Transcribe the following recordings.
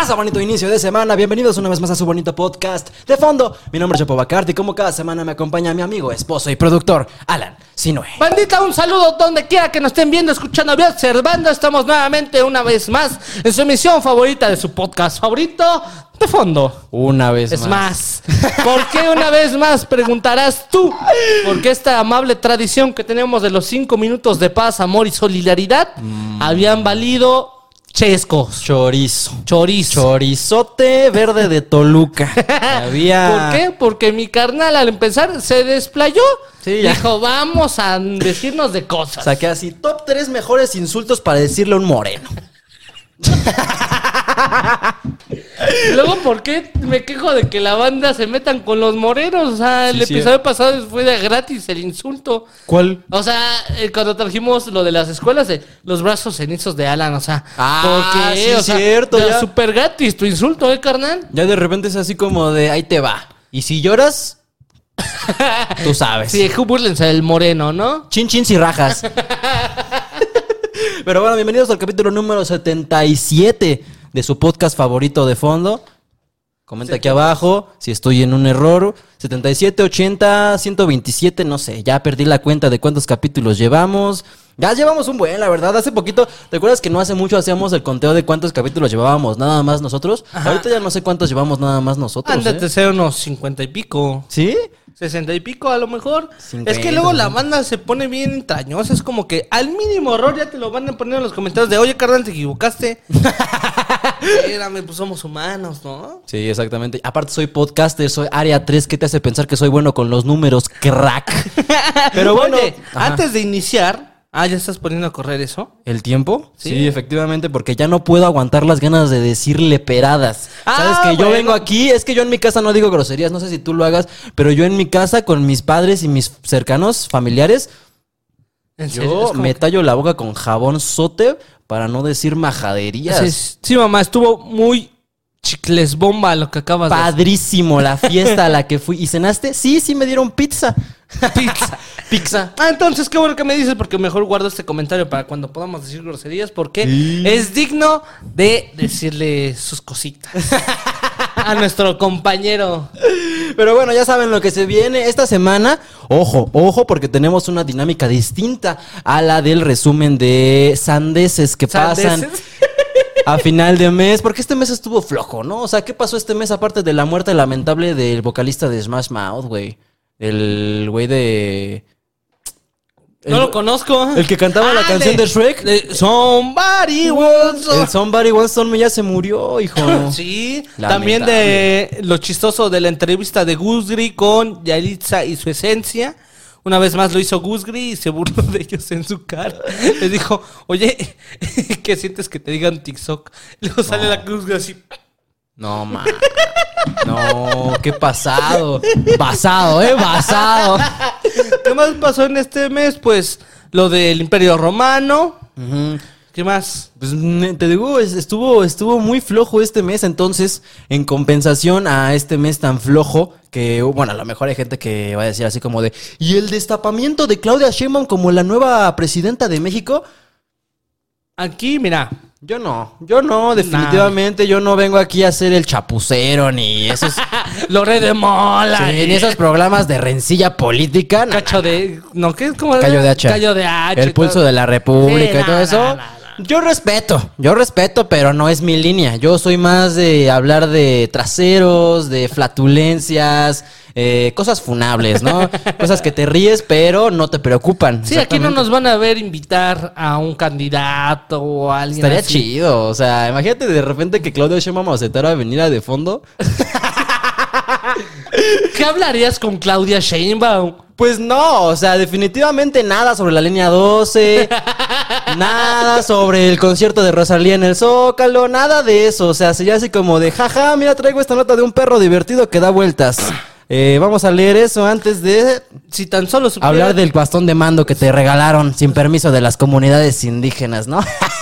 raza, bonito inicio de semana. Bienvenidos una vez más a su bonito podcast. De fondo, mi nombre es Chapo Bacardi. Como cada semana me acompaña mi amigo, esposo y productor, Alan Sinue. Bandita, un saludo donde quiera que nos estén viendo, escuchando, y observando. Estamos nuevamente una vez más en su emisión favorita de su podcast favorito, De Fondo. Una vez Es más. más, ¿por qué una vez más preguntarás tú? Porque esta amable tradición que tenemos de los cinco minutos de paz, amor y solidaridad habían valido chescos, Chorizo. chorizo. Chorizote verde de Toluca. Había. ¿Por qué? Porque mi carnal al empezar se desplayó. Sí, ya. Dijo, vamos a decirnos de cosas. Saqué así, top 3 mejores insultos para decirle a un moreno. Luego, ¿por qué me quejo de que la banda se metan con los morenos? O sea, el Sí, sí. episodio pasado fue de gratis el insulto. ¿Cuál? O sea, eh, cuando trajimos lo de las escuelas de los brazos cenizos de Alan, o sea, Ah, sí, O sea, cierto, ya. Súper gratis tu insulto, ¿eh, carnal? Ya de repente es así como de ahí te va. Y si lloras, tú sabes. Sí, búrlense del moreno, ¿no? Chin chins y rajas. Pero bueno, bienvenidos al capítulo número 77 de su podcast favorito de fondo. Comenta aquí abajo si estoy en un error. 77, 80, 127, no sé. Ya perdí la cuenta de cuántos capítulos llevamos. Ya llevamos un buen, la verdad. Hace poquito, ¿te acuerdas que no hace mucho hacíamos el conteo de cuántos capítulos llevábamos nada más nosotros? Ahorita ya no sé cuántos llevamos nada más nosotros. Ándate ¿eh? ser unos cincuenta y pico. ¿Sí? Sesenta y pico a lo mejor. Es que luego la banda se pone bien entrañosa. Es como que al mínimo error ya te lo van a poner en los comentarios de, oye, carnal, te equivocaste. Espérame, pues somos humanos, ¿no? Sí, exactamente. Aparte soy podcaster, soy área 3, ¿qué te hace pensar que soy bueno con los números, crack? Pero bueno, Oye, antes de iniciar... Ah, ¿ya estás poniendo a correr eso? ¿el tiempo? Sí. Sí. efectivamente, porque ya no puedo aguantar las ganas de decirle peradas. Ah, Sabes que yo vengo aquí, es que yo en mi casa no digo groserías, no sé si tú lo hagas, pero yo en mi casa con mis padres y mis cercanos familiares, yo me que- tallo la boca con jabón sote para no decir majaderías. Sí, sí, mamá, estuvo muy chicles bomba lo que acabas de Padrísimo la fiesta a la que fui. ¿Y cenaste? Sí, sí me dieron pizza. Pizza. Pizza. Ah, entonces qué bueno que me dices porque mejor guardo este comentario para cuando podamos decir groserías porque Sí. es digno de decirle sus cositas a nuestro compañero. Pero bueno, ya saben lo que se viene esta semana. Ojo, ojo, porque tenemos una dinámica distinta a la del resumen de sandeces que pasan ¿Sandeces? A final de mes. Porque este mes estuvo flojo, ¿no? O sea, ¿qué pasó este mes aparte de la muerte lamentable del vocalista de Smash Mouth, güey? El güey de... No lo conozco. El que cantaba la Ah, canción de, Shrek. de Somebody Once. El Somebody Told Me ya se murió, hijo. Sí, Lamentable. también de lo chistoso de la entrevista de Gusgri con Yalitza y su esencia. Una vez más lo hizo Gusgri y se burló de ellos en su cara. Les dijo, oye, ¿qué sientes que te digan TikTok? Luego sale la Gusgri así. No, man. No, qué pasado. Basado, ¿eh? Basado. ¿Qué más pasó en este mes? Pues lo del Imperio Romano. ¿Qué más? Pues te digo, es- estuvo, estuvo muy flojo este mes, entonces, en compensación a este mes tan flojo, que bueno, a lo mejor hay gente que va a decir así como de, ¿y el destapamiento de Claudia Sheinbaum como la nueva presidenta de México? Aquí, mira. Yo no, yo no, definitivamente, yo no vengo aquí a ser el chapucero ni esos, Lore de Mola. sí, ni esos programas de rencilla política. no. Cacho de. No, ¿qué? ¿Cómo era? Callo de hacha. Callo de hacha. El pulso de la República Sí, y todo eso. Yo respeto, yo respeto, pero no es mi línea. Yo soy más de hablar de traseros, de flatulencias, eh, cosas funables, ¿no? cosas que te ríes, pero no te preocupan. Sí, aquí no nos van a ver invitar a un candidato o a alguien Estaría así. chido, o sea, imagínate de repente que Claudio Sheinbaum aceptara venir a de fondo. ¿Qué hablarías con Claudia Sheinbaum? Pues no, o sea, definitivamente nada sobre la línea 12, nada sobre el concierto de Rosalía en el Zócalo, nada de eso. O sea, sería así como de, jaja, mira, traigo esta nota de un perro divertido que da vueltas. Eh, vamos a leer eso antes de Si tan solo supiera... hablar del bastón de mando que te regalaron sin permiso de las comunidades indígenas, ¿no?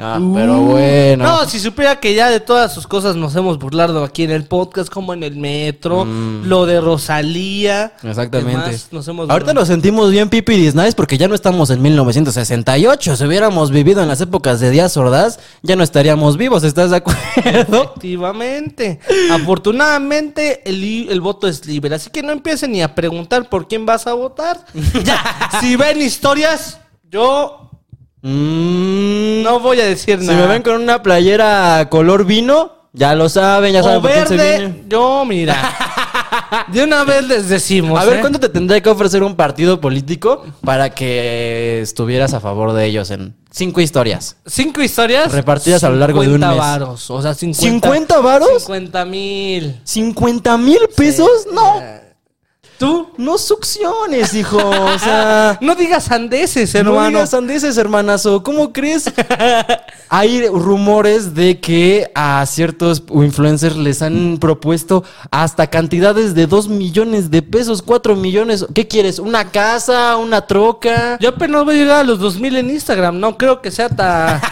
Ah, pero bueno. No, si supiera que ya de todas sus cosas nos hemos burlado aquí en el podcast, como en el metro, lo de Rosalía. ¿qué Mm. Exactamente. más nos hemos Ahorita nos sentimos bien pipi nice porque ya no estamos en 1968. Si hubiéramos vivido en las épocas de Díaz Ordaz, ya no estaríamos vivos, ¿estás de acuerdo? Efectivamente. Afortunadamente, el, el voto es libre. Así que no empiecen ni a preguntar por quién vas a votar. ya, si ven historias, yo Mm, no voy a decir Si nada. me ven con una playera color vino, ya lo saben, ya saben o por quién se viene. yo, mira. De una vez les decimos. A ver, ¿eh? ¿cuánto te tendría que ofrecer un partido político para que estuvieras a favor de ellos en cinco historias? Cinco historias. Repartidas a lo largo de un 50 mes. varos. O sea, 50. ¿50 varos? 50 mil. ¿50 mil pesos? No, ¿Tú? no succiones, hijo. O sea, No digas andeses, no hermano. digas sandeces, hermanazo. ¿Cómo crees? Hay rumores de que a ciertos influencers les han propuesto hasta cantidades de 2 millones de pesos, 4 millones. ¿Qué quieres? ¿Una casa? ¿Una troca? Yo apenas voy a llegar a los 2000 en Instagram. No creo que sea tan.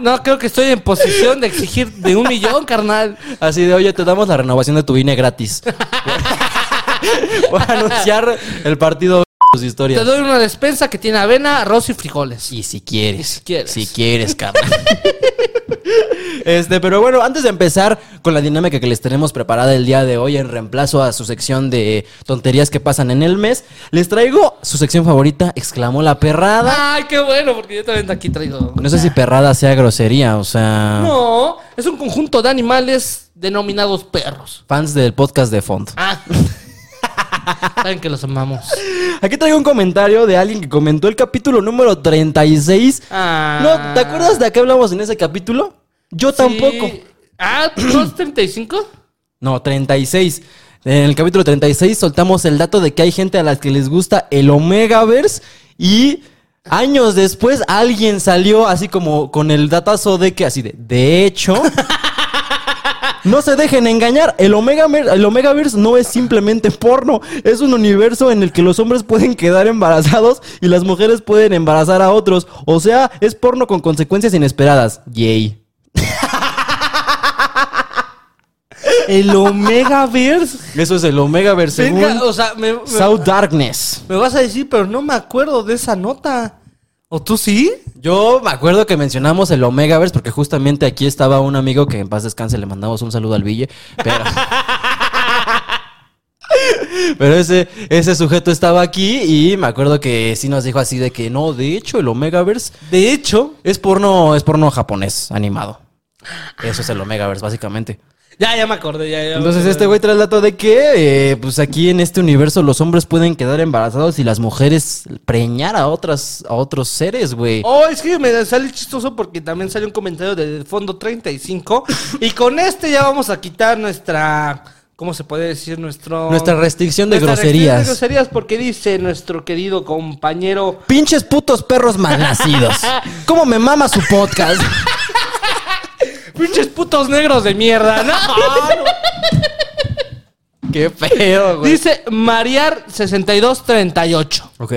No creo que estoy en posición de exigir de un millón, carnal. Así de, oye, te damos la renovación de tu INE gratis. Voy a anunciar el partido de tus Te historias. doy una despensa que tiene avena, arroz y frijoles. Y si quieres. si quieres. Si quieres, cabrón. Este, pero bueno, antes de empezar con la dinámica que les tenemos preparada el día de hoy en reemplazo a su sección de tonterías que pasan en el mes, les traigo su sección favorita, exclamó la perrada. Ay, qué bueno, porque yo también aquí traigo. No sé si perrada sea grosería, o sea, No, es un conjunto de animales denominados perros. fans del podcast de fondo. Ah. Saben que los amamos. Aquí traigo un comentario de alguien que comentó el capítulo número 36. Ah. No, ¿te acuerdas de qué hablamos en ese capítulo? Yo tampoco. Ah, ¿no es 35? No, 36. En el capítulo 36 soltamos el dato de que hay gente a la que les gusta el Omegaverse y años después alguien salió así como con el datazo de que así de, de hecho, no se dejen engañar, el Omegaverse, el Omegaverse no es simplemente porno, es un universo en el que los hombres pueden quedar embarazados y las mujeres pueden embarazar a otros, o sea, es porno con consecuencias inesperadas. Yay. El Omegaverse. Eso es el Omegaverse según Venga, o sea, me, me- South Darkness. me vas a decir, pero no me acuerdo de esa nota. ¿O tú sí? Yo me acuerdo que mencionamos el Omegaverse porque justamente aquí estaba un amigo que en paz descanse, le mandamos un saludo al Ville, pero... Pero ese, ese sujeto estaba aquí y me acuerdo que sí nos dijo así de que no, de hecho el Omegaverse De hecho, es porno, es porno japonés animado. Eso es el Omegaverse, básicamente. Ya, ya me acordé. Ya, ya Entonces acordé. este güey trae el dato de que, eh, pues aquí en este universo los hombres pueden quedar embarazados y las mujeres preñar a otras, a otros seres, güey. Oh, es que me sale chistoso porque también sale un comentario de fondo 35. y con este ya vamos a quitar nuestra. ¿Cómo se puede decir? Nuestro. Nuestra restricción de nuestra groserías. restricción de groserías porque dice nuestro querido compañero. Pinches putos perros malnacidos. ¿Cómo me mama su podcast? Pinches putos negros de mierda, ¿no? Qué feo, dice Mariar 6238. Ok.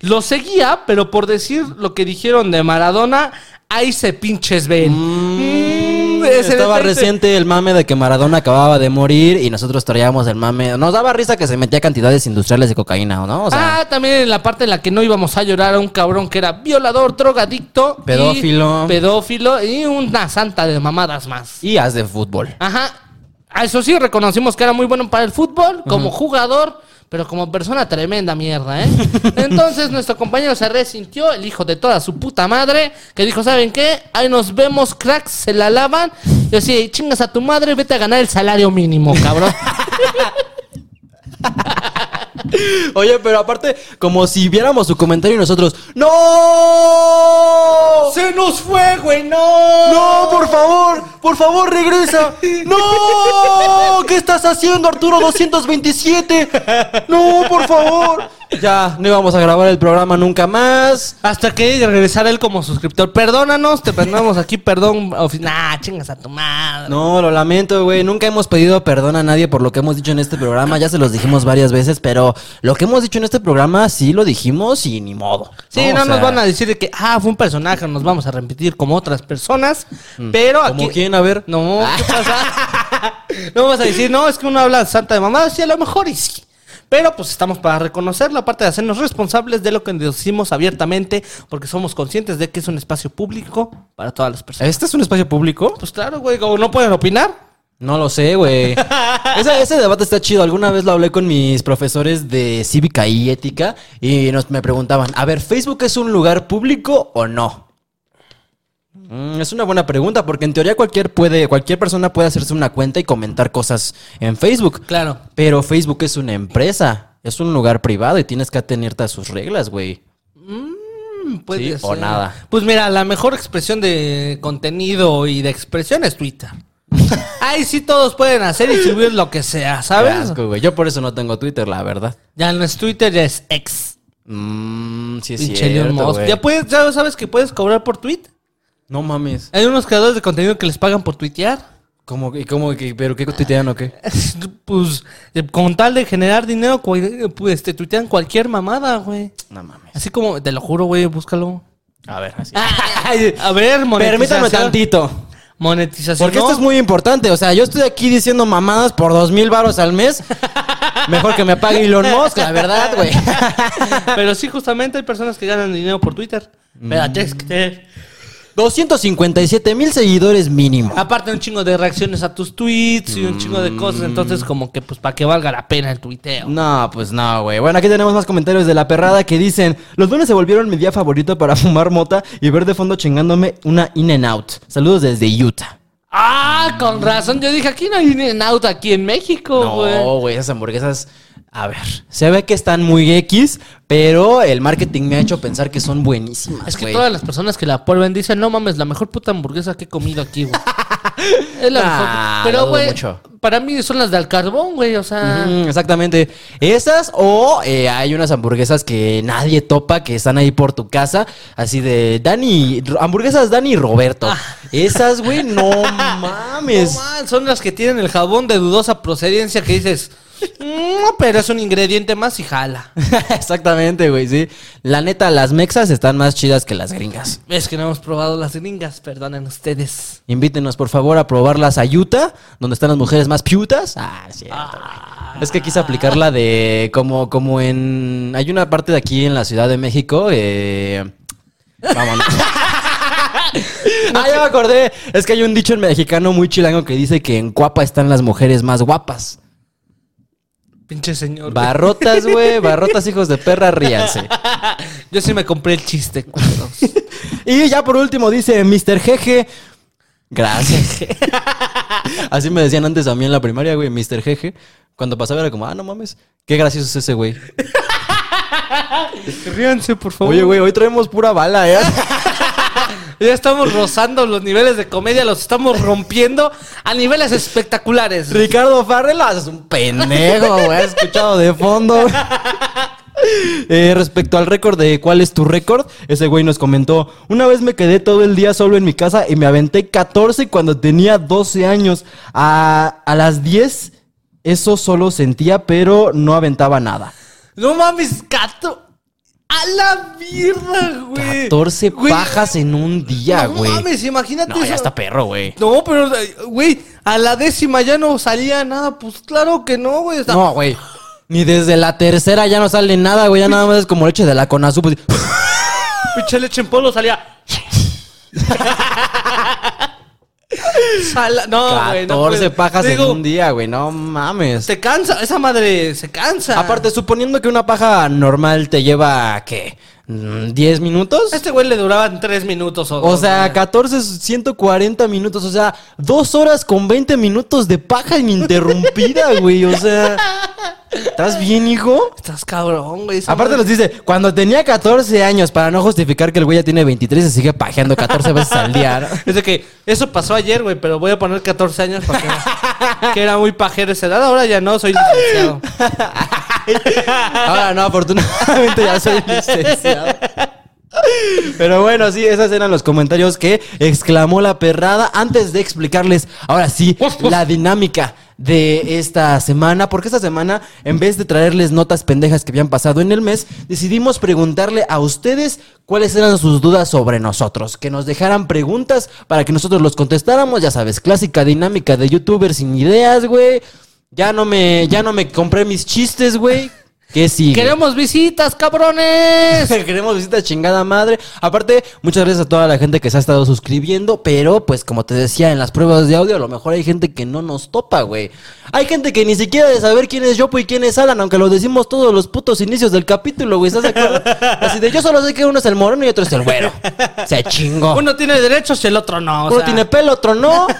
Lo seguía, pero por decir lo que dijeron de Maradona, ahí se pinches ven. Mm, ese Estaba reciente el mame de que Maradona acababa de morir y nosotros traíamos el mame. Nos daba risa que se metía cantidades industriales de cocaína, ¿no? O sea, ah, también en la parte en la que no íbamos a llorar a un cabrón que era violador, drogadicto, y Pedófilo. pedófilo y una santa de mamadas más. y haz de fútbol. Ajá. A eso sí, reconocimos que era muy bueno para el fútbol, como jugador, pero como persona tremenda mierda, ¿eh? Entonces nuestro compañero se resintió, el hijo de toda su puta madre, que dijo, ¿saben qué? Ahí nos vemos, cracks, se la lavan. Y así, chingas a tu madre, vete a ganar el salario mínimo, cabrón. Oye, pero aparte, como si viéramos su comentario y nosotros, ¡No! ¡Se nos fue, güey! ¡No! ¡No, por favor! ¡Por favor, regresa! ¡No! ¿Qué estás haciendo, Arturo 227? ¡No, por favor! Ya no íbamos a grabar el programa nunca más. Hasta que regresara él como suscriptor. Perdónanos, te perdonamos aquí, perdón. Nah, chingas a tu madre. No, lo lamento, güey. Nunca hemos pedido perdón a nadie por lo que hemos dicho en este programa. Ya se los dijimos varias veces, pero lo que hemos dicho en este programa sí lo dijimos y ni modo. Sí, no nos van a decir de que, ah, fue un personaje, nos vamos a repetir como otras personas. Pero ¿Como aquí. quién? A ver. No, ¿qué pasa? no vamos a decir, no, es que uno habla santa de mamá, sí, a lo mejor y sí. Pero pues estamos para reconocerlo, aparte de hacernos responsables de lo que decimos abiertamente, porque somos conscientes de que es un espacio público para todas las personas. ¿Este es un espacio público? Pues claro, güey, no pueden opinar. No lo sé, güey. Ese, ese debate está chido. Alguna vez lo hablé con mis profesores de cívica y ética y nos, me preguntaban, a ver, ¿Facebook es un lugar público o no? Mm, es una buena pregunta porque en teoría cualquier, puede, cualquier persona puede hacerse una cuenta y comentar cosas en Facebook. Claro. Pero Facebook es una empresa, es un lugar privado y tienes que atenerte a sus reglas, güey. Mm, puede Sí, o ser. nada. Pues mira, la mejor expresión de contenido y de expresión es Twitter. Ahí sí todos pueden hacer y subir lo que sea, ¿sabes? asco, güey. Yo por eso no tengo Twitter, la verdad. Ya no es Twitter, ya es ex. Mmm, sí es cierto. Ya puedes, ya sabes que puedes cobrar por tweet. No mames. Hay unos creadores de contenido que les pagan por tuitear. ¿Cómo, que- cómo, que- pero qué tuitean o qué? pues, eh, con tal de generar dinero, cu- pues te tuitean cualquier mamada, güey. No mames. Así como, te lo juro, güey, búscalo. A ver, así. A ver, monetización. Permítame tantito. Monetización. Porque esto es muy importante. O sea, yo estoy aquí diciendo mamadas por dos mil varos al mes. Mejor que me pague Elon Musk, la verdad, güey. Pero sí, justamente hay personas que ganan dinero por Twitter. Pero que tener- 257 mil seguidores mínimo. Aparte un chingo de reacciones a tus tweets y un chingo de cosas. Entonces, como que, pues, para que valga la pena el tuiteo. No, pues no, güey. Bueno, aquí tenemos más comentarios de la perrada que dicen: Los lunes se volvieron mi día favorito para fumar mota y ver de fondo chingándome una In and Out. Saludos desde Utah. Ah, con razón. Yo dije, aquí no hay un auto aquí en México, güey. No, güey, esas hamburguesas. A ver, se ve que están muy X, pero el marketing me ha hecho pensar que son buenísimas. Es que güey. todas las personas que la prueben dicen, no mames, la mejor puta hamburguesa que he comido aquí, güey. es la Nah, mejor. Pero, güey, mucho. para mí son las del carbón, güey. O sea, exactamente. Esas o eh, hay unas hamburguesas que nadie topa que están ahí por tu casa. Así de Dani, hamburguesas Dani y Roberto. Esas, güey, no mames. no man, son las que tienen el jabón de dudosa procedencia que dices, "Mm, pero es un ingrediente más y jala. Exactamente, güey, sí. La neta, las mexas están más chidas que las gringas. Es que no hemos probado las gringas, perdonen ustedes. Invítenos, por favor, a probarlas a Utah, donde están las mujeres más piutas. Ah, es cierto, güey. Es que quise aplicarla de como, como en... Hay una parte de aquí en la Ciudad de México. Eh... Vámonos. ah, ya me acordé. Es que hay un dicho en mexicano muy chilango que dice que en Cuapa están las mujeres más guapas. Pinche señor. Barrotas, güey. Barrotas, hijos de perra, ríanse. Yo sí me compré el chiste, culos. Y ya por último dice Mr. Jeje. Gracias. Así me decían antes a mí en la primaria, güey, Mr. Jeje. Cuando pasaba era como, ah, no mames. Qué gracioso es ese güey. Ríanse, por favor. Oye, güey, hoy traemos pura bala, ¿eh? Ya estamos rozando los niveles de comedia, los estamos rompiendo a niveles espectaculares. Ricardo Farrell es un pendejo, güey. Escuchado de fondo. Eh, respecto al récord de cuál es tu récord, ese güey nos comentó, una vez me quedé todo el día solo en mi casa y me aventé 14 cuando tenía 12 años. A, a las 10 eso solo sentía, pero no aventaba nada. No mames, gato. A la mierda, güey. 14 Güey, pajas en un día, No güey. mames, imagínate No, ya está perro, güey. No, pero, güey, a la décima ya no salía nada. Pues claro que no, güey. Está- No, güey. Ni desde la tercera ya no sale nada, güey. Ya nada más es como leche de la Conazú. pues, Pinche leche en polvo salía. Sala- No, güey. no 14 pajas Digo, en un día, güey. No mames. Se cansa, esa madre se cansa. Aparte, suponiendo que una paja normal te lleva, ¿qué? Mm, ¿10 minutos? A este güey le duraban tres minutos o O dos, sea, güey. 14, es 140 minutos. O sea, dos horas con 20 minutos de paja ininterrumpida, güey. O sea, ¿estás bien, hijo? Estás cabrón, güey. Aparte nos dice, cuando tenía 14 años, para no justificar que el güey ya tiene 23 se sigue pajeando 14 veces al día. ¿no? Es de que eso pasó ayer, güey, pero voy a poner 14 años para que, que era muy pajero esa edad. Ahora ya no, soy licenciado. Ahora no, afortunadamente ya soy licenciado. Pero bueno, sí, esos eran los comentarios que exclamó la perrada antes de explicarles, ahora sí, la dinámica de esta semana, porque esta semana, en vez de traerles notas pendejas que habían pasado en el mes, decidimos preguntarle a ustedes cuáles eran sus dudas sobre nosotros, que nos dejaran preguntas para que nosotros los contestáramos, ya sabes, clásica dinámica de youtubers sin ideas, güey. Ya no me, ya no me compré mis chistes, güey. ¿Qué sigue? ¡Queremos visitas, cabrones! Queremos visitas chingada madre. Aparte, muchas gracias a toda la gente que se ha estado suscribiendo, pero pues como te decía en las pruebas de audio, a lo mejor hay gente que no nos topa, güey. Hay gente que ni siquiera de saber quién es Yopo y quién es Alan, aunque lo decimos todos los putos inicios del capítulo, güey. ¿Estás de acuerdo? Así de yo solo sé que uno es el moreno y otro es el güero. Se chingó. Uno tiene derechos y el otro no. o Uno sea. tiene pelo, otro no.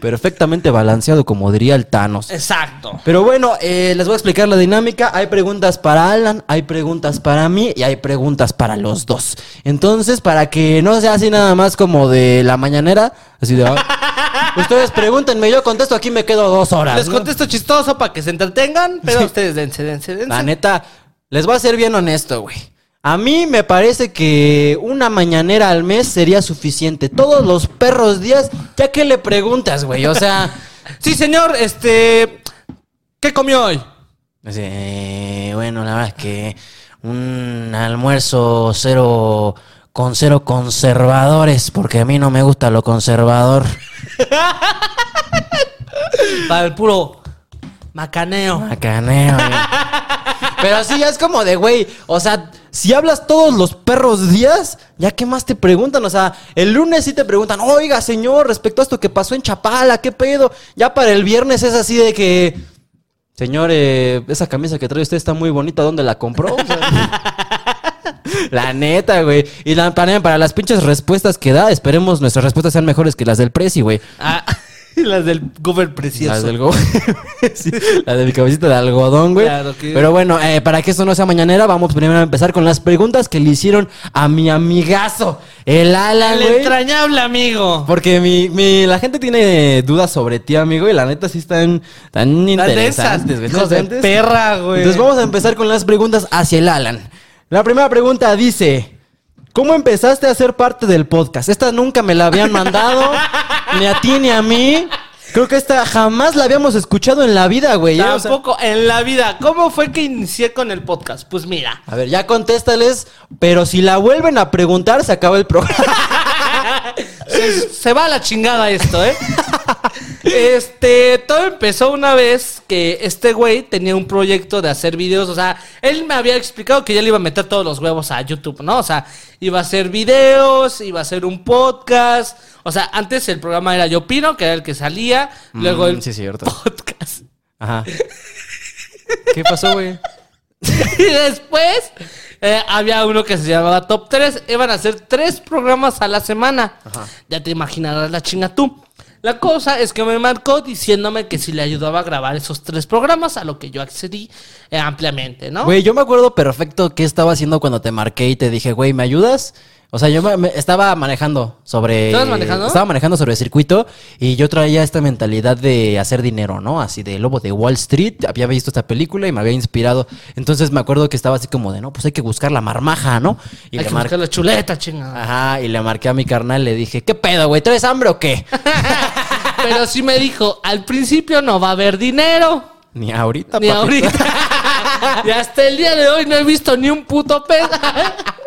Perfectamente balanceado, como diría el Thanos. Exacto. Pero bueno, eh, les voy a explicar la dinámica. Hay preguntas para Alan, hay preguntas para mí y hay preguntas para los dos. Entonces, para que no sea así nada más como de la mañanera, así de... "Ah, ustedes pregúntenme, yo contesto, aquí me quedo dos horas. Les ¿no? contesto chistoso para que se entretengan, pero Sí. ustedes dense, dense, dense. La neta, les voy a ser bien honesto, güey. A mí me parece que una mañanera al mes sería suficiente. Todos los perros días, ya que le preguntas, güey. O sea... Sí, señor, este. ¿Qué comió hoy? Así, eh, bueno, la verdad es que un almuerzo cero con cero conservadores, porque a mí no me gusta lo conservador. Para el puro macaneo. Macaneo. güey. Pero sí, ya es como de, güey, o sea, si hablas todos los perros días, ya qué más te preguntan, o sea, el lunes sí te preguntan, oiga, señor, respecto a esto que pasó en Chapala, qué pedo. Ya para el viernes es así de que, señor, eh, esa camisa que trae usted está muy bonita, ¿dónde la compró? O sea, la neta, güey. Y la, para, para las pinches respuestas que da, esperemos nuestras respuestas sean mejores que las del Prezi, güey. Ah, las del gober precioso. Las del go- Sí, la de mi cabecita de algodón, güey. Claro que- Pero bueno, eh, para que esto no sea mañanera, vamos primero a empezar con las preguntas que le hicieron a mi amigazo, el Alan, El güey. entrañable amigo. Porque mi, mi- la gente tiene dudas sobre ti, amigo, y la neta sí están tan interesantes, güey. De Interesantes. perra, güey. Entonces vamos a empezar con las preguntas hacia el Alan. La primera pregunta dice: ¿Cómo empezaste a ser parte del podcast? Esta nunca me la habían mandado, ni a ti ni a mí. Creo que esta jamás la habíamos escuchado en la vida, güey. ¿eh? O sea, Tampoco en la vida. ¿Cómo fue que inicié con el podcast? Pues mira. a ver, ya contéstales, pero si la vuelven a preguntar, se acaba el programa. Se, se va a la chingada esto, ¿eh? Este, todo empezó una vez que este güey tenía un proyecto de hacer videos. O sea, él me había explicado que ya le iba a meter todos los huevos a YouTube, ¿no? O sea, iba a hacer videos, iba a hacer un podcast. O sea, antes el programa era Yo Opino, que era el que salía. Luego Mm, el sí, cierto. podcast. Ajá. ¿Qué pasó, güey? Y después eh, había uno que se llamaba Top 3. Iban a hacer tres programas a la semana. Ya te imaginarás la chinga tú. La cosa es que me marcó diciéndome que si le ayudaba a grabar esos tres programas, a lo que yo accedí eh, ampliamente, ¿no? Güey, yo me acuerdo perfecto qué estaba haciendo cuando te marqué y te dije, güey, ¿me ayudas? O sea, yo me- estaba manejando sobre... ¿Estabas manejando? Estaba manejando sobre el circuito y yo traía esta mentalidad de hacer dinero, ¿no? Así de Lobo de Wall Street. Había visto esta película y me había inspirado. Entonces me acuerdo que estaba así como de, no, pues hay que buscar la marmaja, ¿no? Y Hay le que mar- buscar la chuleta, chingada. Ajá, y le marqué a mi carnal, le dije, ¿qué pedo, güey? ¿Traes hambre o qué? Pero sí me dijo, al principio no va a haber dinero. Ni ahorita, Ni papito. ahorita. y hasta el día de hoy no he visto ni un puto peso.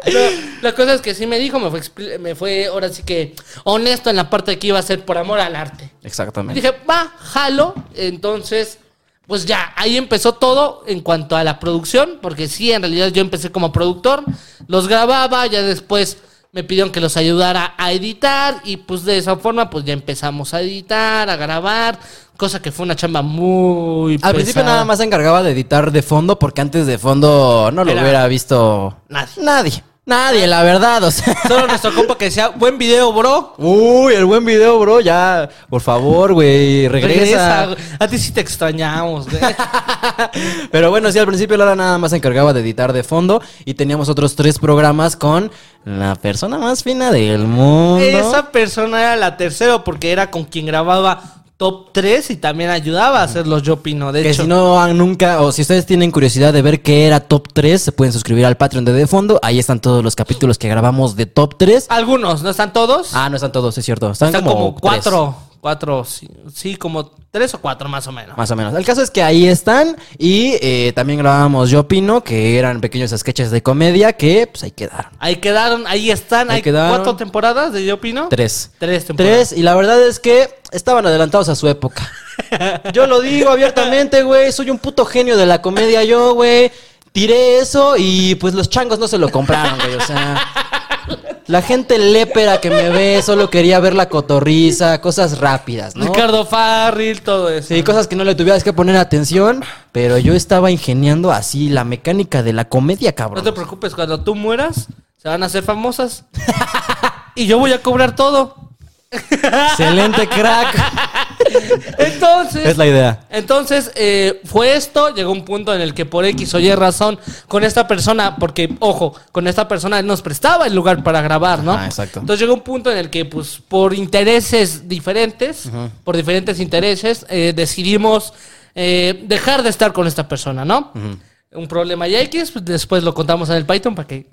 No, la cosa es que sí me dijo, me fue, me fue ahora sí que honesto en la parte de que iba a ser por amor al arte. Exactamente. Dije, va, jalo. Entonces, pues ya, ahí empezó todo en cuanto a la producción, porque sí, en realidad yo empecé como productor, los grababa, ya después me pidieron que los ayudara a editar y pues de esa forma pues ya empezamos a editar, a grabar, cosa que fue una chamba muy... Al principio nada más se encargaba de editar de fondo porque antes de fondo no lo Era- hubiera visto Nadie. nadie. Nadie, la verdad, o sea. Solo nuestro compa que decía, buen video, bro. Uy, el buen video, bro, ya, por favor, güey, regresa. güey. A ti sí te extrañamos, güey. Pero bueno, sí, al principio Lara nada más se encargaba de editar de fondo y teníamos otros tres programas con la persona más fina del mundo. Esa persona era la tercera porque era con quien grababa top 3 y también ayudaba a hacerlos yo opino. De que hecho, si no han nunca, o si ustedes tienen curiosidad de ver qué era top 3, se pueden suscribir al Patreon de De Fondo. Ahí están todos los capítulos que grabamos de top 3. algunos, ¿no están todos? Ah, no están todos, es cierto. Están, están como, como, tres, cuatro. Sí, sí, como tres o cuatro más o menos. Más o menos. El caso es que ahí están. Y eh, también grabábamos Yo Opino, que eran pequeños sketches de comedia que pues ahí quedaron. Ahí quedaron, ahí están. Ahí Hay quedaron. cuatro temporadas de yo opino. Tres. Tres temporadas. Tres, y la verdad es que estaban adelantados a su época. Yo lo digo abiertamente, güey. Soy un puto genio de la comedia, yo, güey. Tiré eso y pues los changos no se lo compraron, güey. O sea, la gente lépera que me ve solo quería ver la cotorriza, cosas rápidas, ¿no? Ricardo Farril, todo eso. Sí, cosas que no le tuvieras que poner atención, pero yo estaba ingeniando así la mecánica de la comedia, No cabrón. te preocupes, cuando tú mueras, se van a hacer famosas. y yo voy a cobrar todo. Excelente crack. Entonces. es la idea. Entonces, eh, fue esto, llegó un punto en el que por X o Y razón, con esta persona, porque, ojo, con esta persona él nos prestaba el lugar para grabar, ¿no? Ajá, exacto. Entonces llegó un punto en el que, pues, por intereses diferentes, por diferentes intereses, eh, decidimos eh, dejar de estar con esta persona, ¿no? Un problema y X, pues, después lo contamos en el Python para que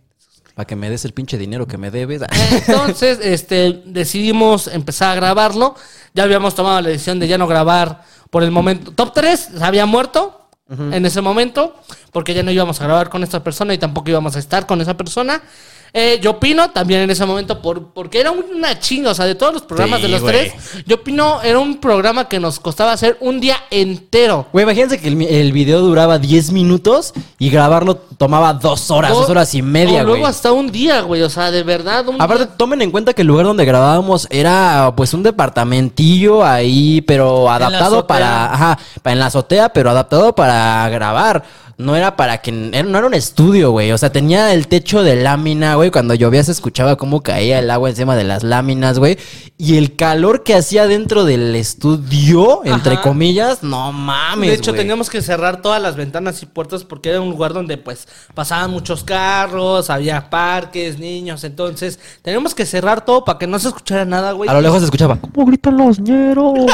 Para que me des el pinche dinero que me debes. entonces, este, decidimos empezar a grabarlo. Ya habíamos tomado la decisión de ya no grabar por el momento. Top 3 se había muerto en ese momento, porque ya no íbamos a grabar con esta persona y tampoco íbamos a estar con esa persona. Eh, yo opino también en ese momento, por, porque era una chinga, o sea, de todos los programas Sí, de los güey. tres, yo opino era un programa que nos costaba hacer un día entero. Güey, imagínense que el, video duraba 10 minutos y grabarlo tomaba dos horas, dos horas y media, O güey. luego hasta un día, güey, o sea, de verdad. Un Aparte, día- tomen en cuenta que el lugar donde grabábamos era pues un departamentillo ahí, pero adaptado para, ajá, en la azotea, pero adaptado para grabar. No era para que, no era un estudio, güey. O sea, tenía el techo de lámina, güey. Cuando llovía se escuchaba cómo caía el agua encima de las láminas, güey. Y el calor que hacía dentro del estudio, entre comillas, no mames, De hecho, teníamos que cerrar todas las ventanas y puertas porque era un lugar donde pues pasaban muchos carros, había parques, niños, entonces teníamos que cerrar todo para que no se escuchara nada, güey. A lo lejos se escuchaba, ¿cómo gritan los ñeros?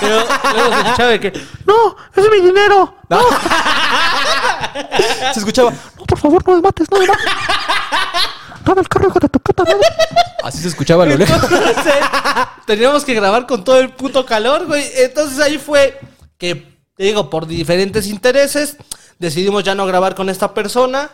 Pero luego se escuchaba de que, no, es mi dinero. Se escuchaba, no, por favor, no me mates, no me mates. Dame el carro, hijo de tu puta madre. Así se escuchaba a lo lejos. Entonces, teníamos que grabar con todo el puto calor, güey. Entonces ahí fue que, te digo, por diferentes intereses, decidimos ya no grabar con esta persona.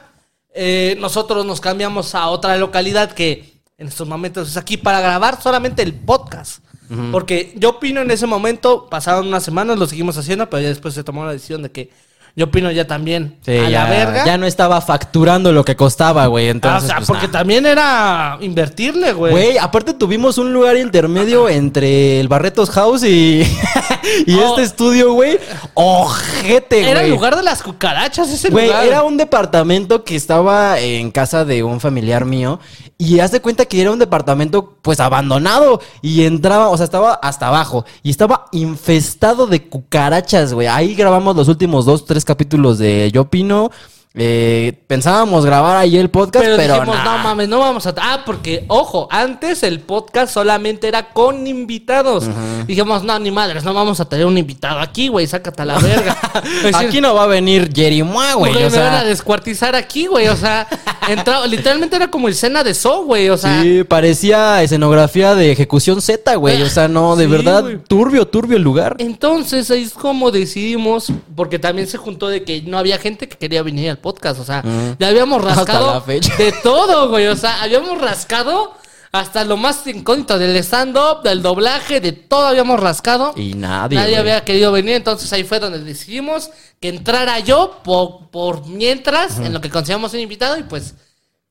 Eh, nosotros nos cambiamos a otra localidad que en estos momentos es aquí para grabar solamente el podcast. Porque yo opino en ese momento, pasaron unas semanas, lo seguimos haciendo, pero ya después se tomó la decisión de que yo opino ya también Sí, a ya, la verga. ya no estaba facturando lo que costaba, güey. Ah, Entonces, o sea, pues, porque nah. también era invertirle, güey. Güey, aparte tuvimos un lugar intermedio entre el Barretos House y, y Oh. este estudio, güey. Ojete, güey. Era el lugar de las cucarachas, ese Güey, lugar. era un departamento que estaba en casa de un familiar mío y haz de cuenta que era un departamento pues abandonado y entraba, o sea, estaba hasta abajo y estaba infestado de cucarachas, güey. Ahí grabamos los últimos dos, tres capítulos de Yo Opino. Eh, pensábamos grabar ahí el podcast, Pero, pero, dijimos, nah. no mames, no vamos a... Ah, porque, ojo, antes el podcast solamente era con invitados. Dijimos, no, ni madres, no vamos a tener un invitado aquí, güey, sácate a la verga. Decir, Aquí no va a venir Jerry Mua, güey. porque O me van a descuartizar aquí, güey, o sea, entra- literalmente era como escena de show, güey, o sea... sí, parecía escenografía de ejecución Z, güey. O sea, no, de Sí, verdad, turbio, turbio el lugar. Entonces ahí es como decidimos, porque también se juntó de que no había gente que quería venir al podcast, o sea, ya habíamos Hasta rascado la fecha. de todo, güey, o sea, habíamos rascado hasta lo más incógnito del stand-up, del doblaje, de todo habíamos rascado. Y nadie. Nadie güey. había querido venir, entonces ahí fue donde decidimos que entrara yo por, por mientras, en lo que conseguíamos un invitado, y pues,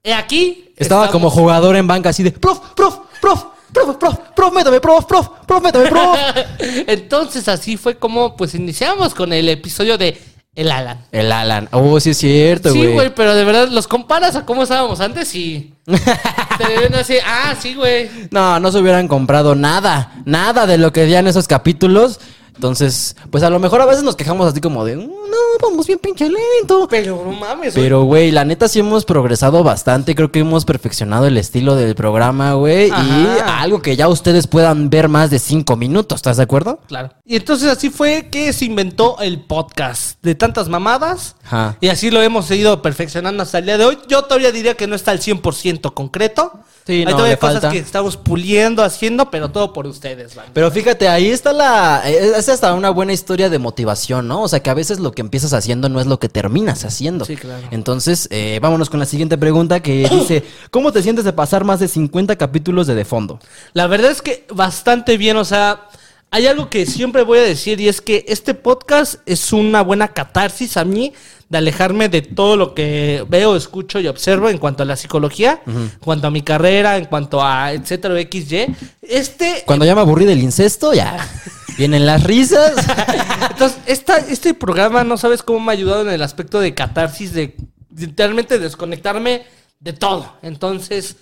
he aquí. Estaba estamos. como jugador en banca así de, prof, prof, prof, prof, prof, prof, métame, prof, prof, prof, métame, prof. Entonces así fue como pues iniciamos con el episodio de El Alan. El Alan. Oh, sí es cierto, güey. Sí, güey, pero de verdad los comparas a cómo estábamos antes y te ven así, ah, sí, güey. No, no se hubieran comprado nada. Nada de lo que veían esos capítulos. Entonces, pues a lo mejor a veces nos quejamos así como de, "Mm, no, vamos bien pinche lento. Pero no mames, güey. Pero, güey, la neta sí hemos progresado bastante. Creo que hemos perfeccionado el estilo del programa, güey. Y algo que ya ustedes puedan ver más de cinco minutos, ¿estás de acuerdo? Claro. Y entonces así fue que se inventó el podcast de tantas mamadas. Ajá. Y así lo hemos ido perfeccionando hasta el día de hoy. Yo todavía diría que no está al 100% concreto. Sí, Hay no, todavía cosas falta. que estamos puliendo, haciendo, pero todo por ustedes, man. Pero fíjate, ahí está la. Es hasta una buena historia de motivación, ¿no? O sea, que a veces lo que empiezas haciendo no es lo que terminas haciendo. Sí, claro. Entonces, eh, vámonos con la siguiente pregunta que dice: ¿Cómo te sientes de pasar más de 50 capítulos de De Fondo? La verdad es que bastante bien, o sea, hay algo que siempre voy a decir y es que este podcast es una buena catarsis a mí de alejarme de todo lo que veo, escucho y observo en cuanto a la psicología, en cuanto a mi carrera, en cuanto a etcétera, XY. Este Cuando ya me aburrí del incesto, ya. Vienen las risas. Entonces, esta, este programa no sabes cómo me ha ayudado en el aspecto de catarsis, de literalmente desconectarme de todo. Entonces,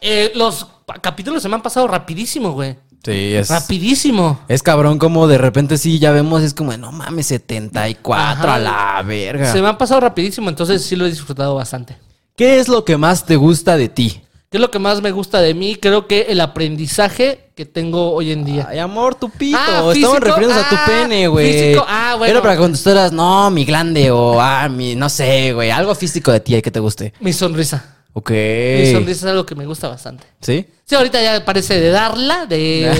eh, los capítulos se me han pasado rapidísimo, güey. Sí, es. Rapidísimo. Es cabrón como de repente sí ya vemos, es como, no mames, 74 Ajá. a la verga. Se me han pasado rapidísimo, entonces sí lo he disfrutado bastante. ¿Qué es lo que más te gusta de ti? ¿Qué es lo que más me gusta de mí? Creo que el aprendizaje que tengo hoy en día. Ay, amor, tu pito. Ah, Estamos refiriéndonos a tu Ah, pene, güey. físico. Ah, bueno. Era para que contestaras, no, mi glande o, ah, mi, no sé, güey. Algo físico de ti que te guste. Mi sonrisa. Ok. Mi sonrisa es algo que me gusta bastante. ¿Sí? Sí, ahorita ya parece de darla, de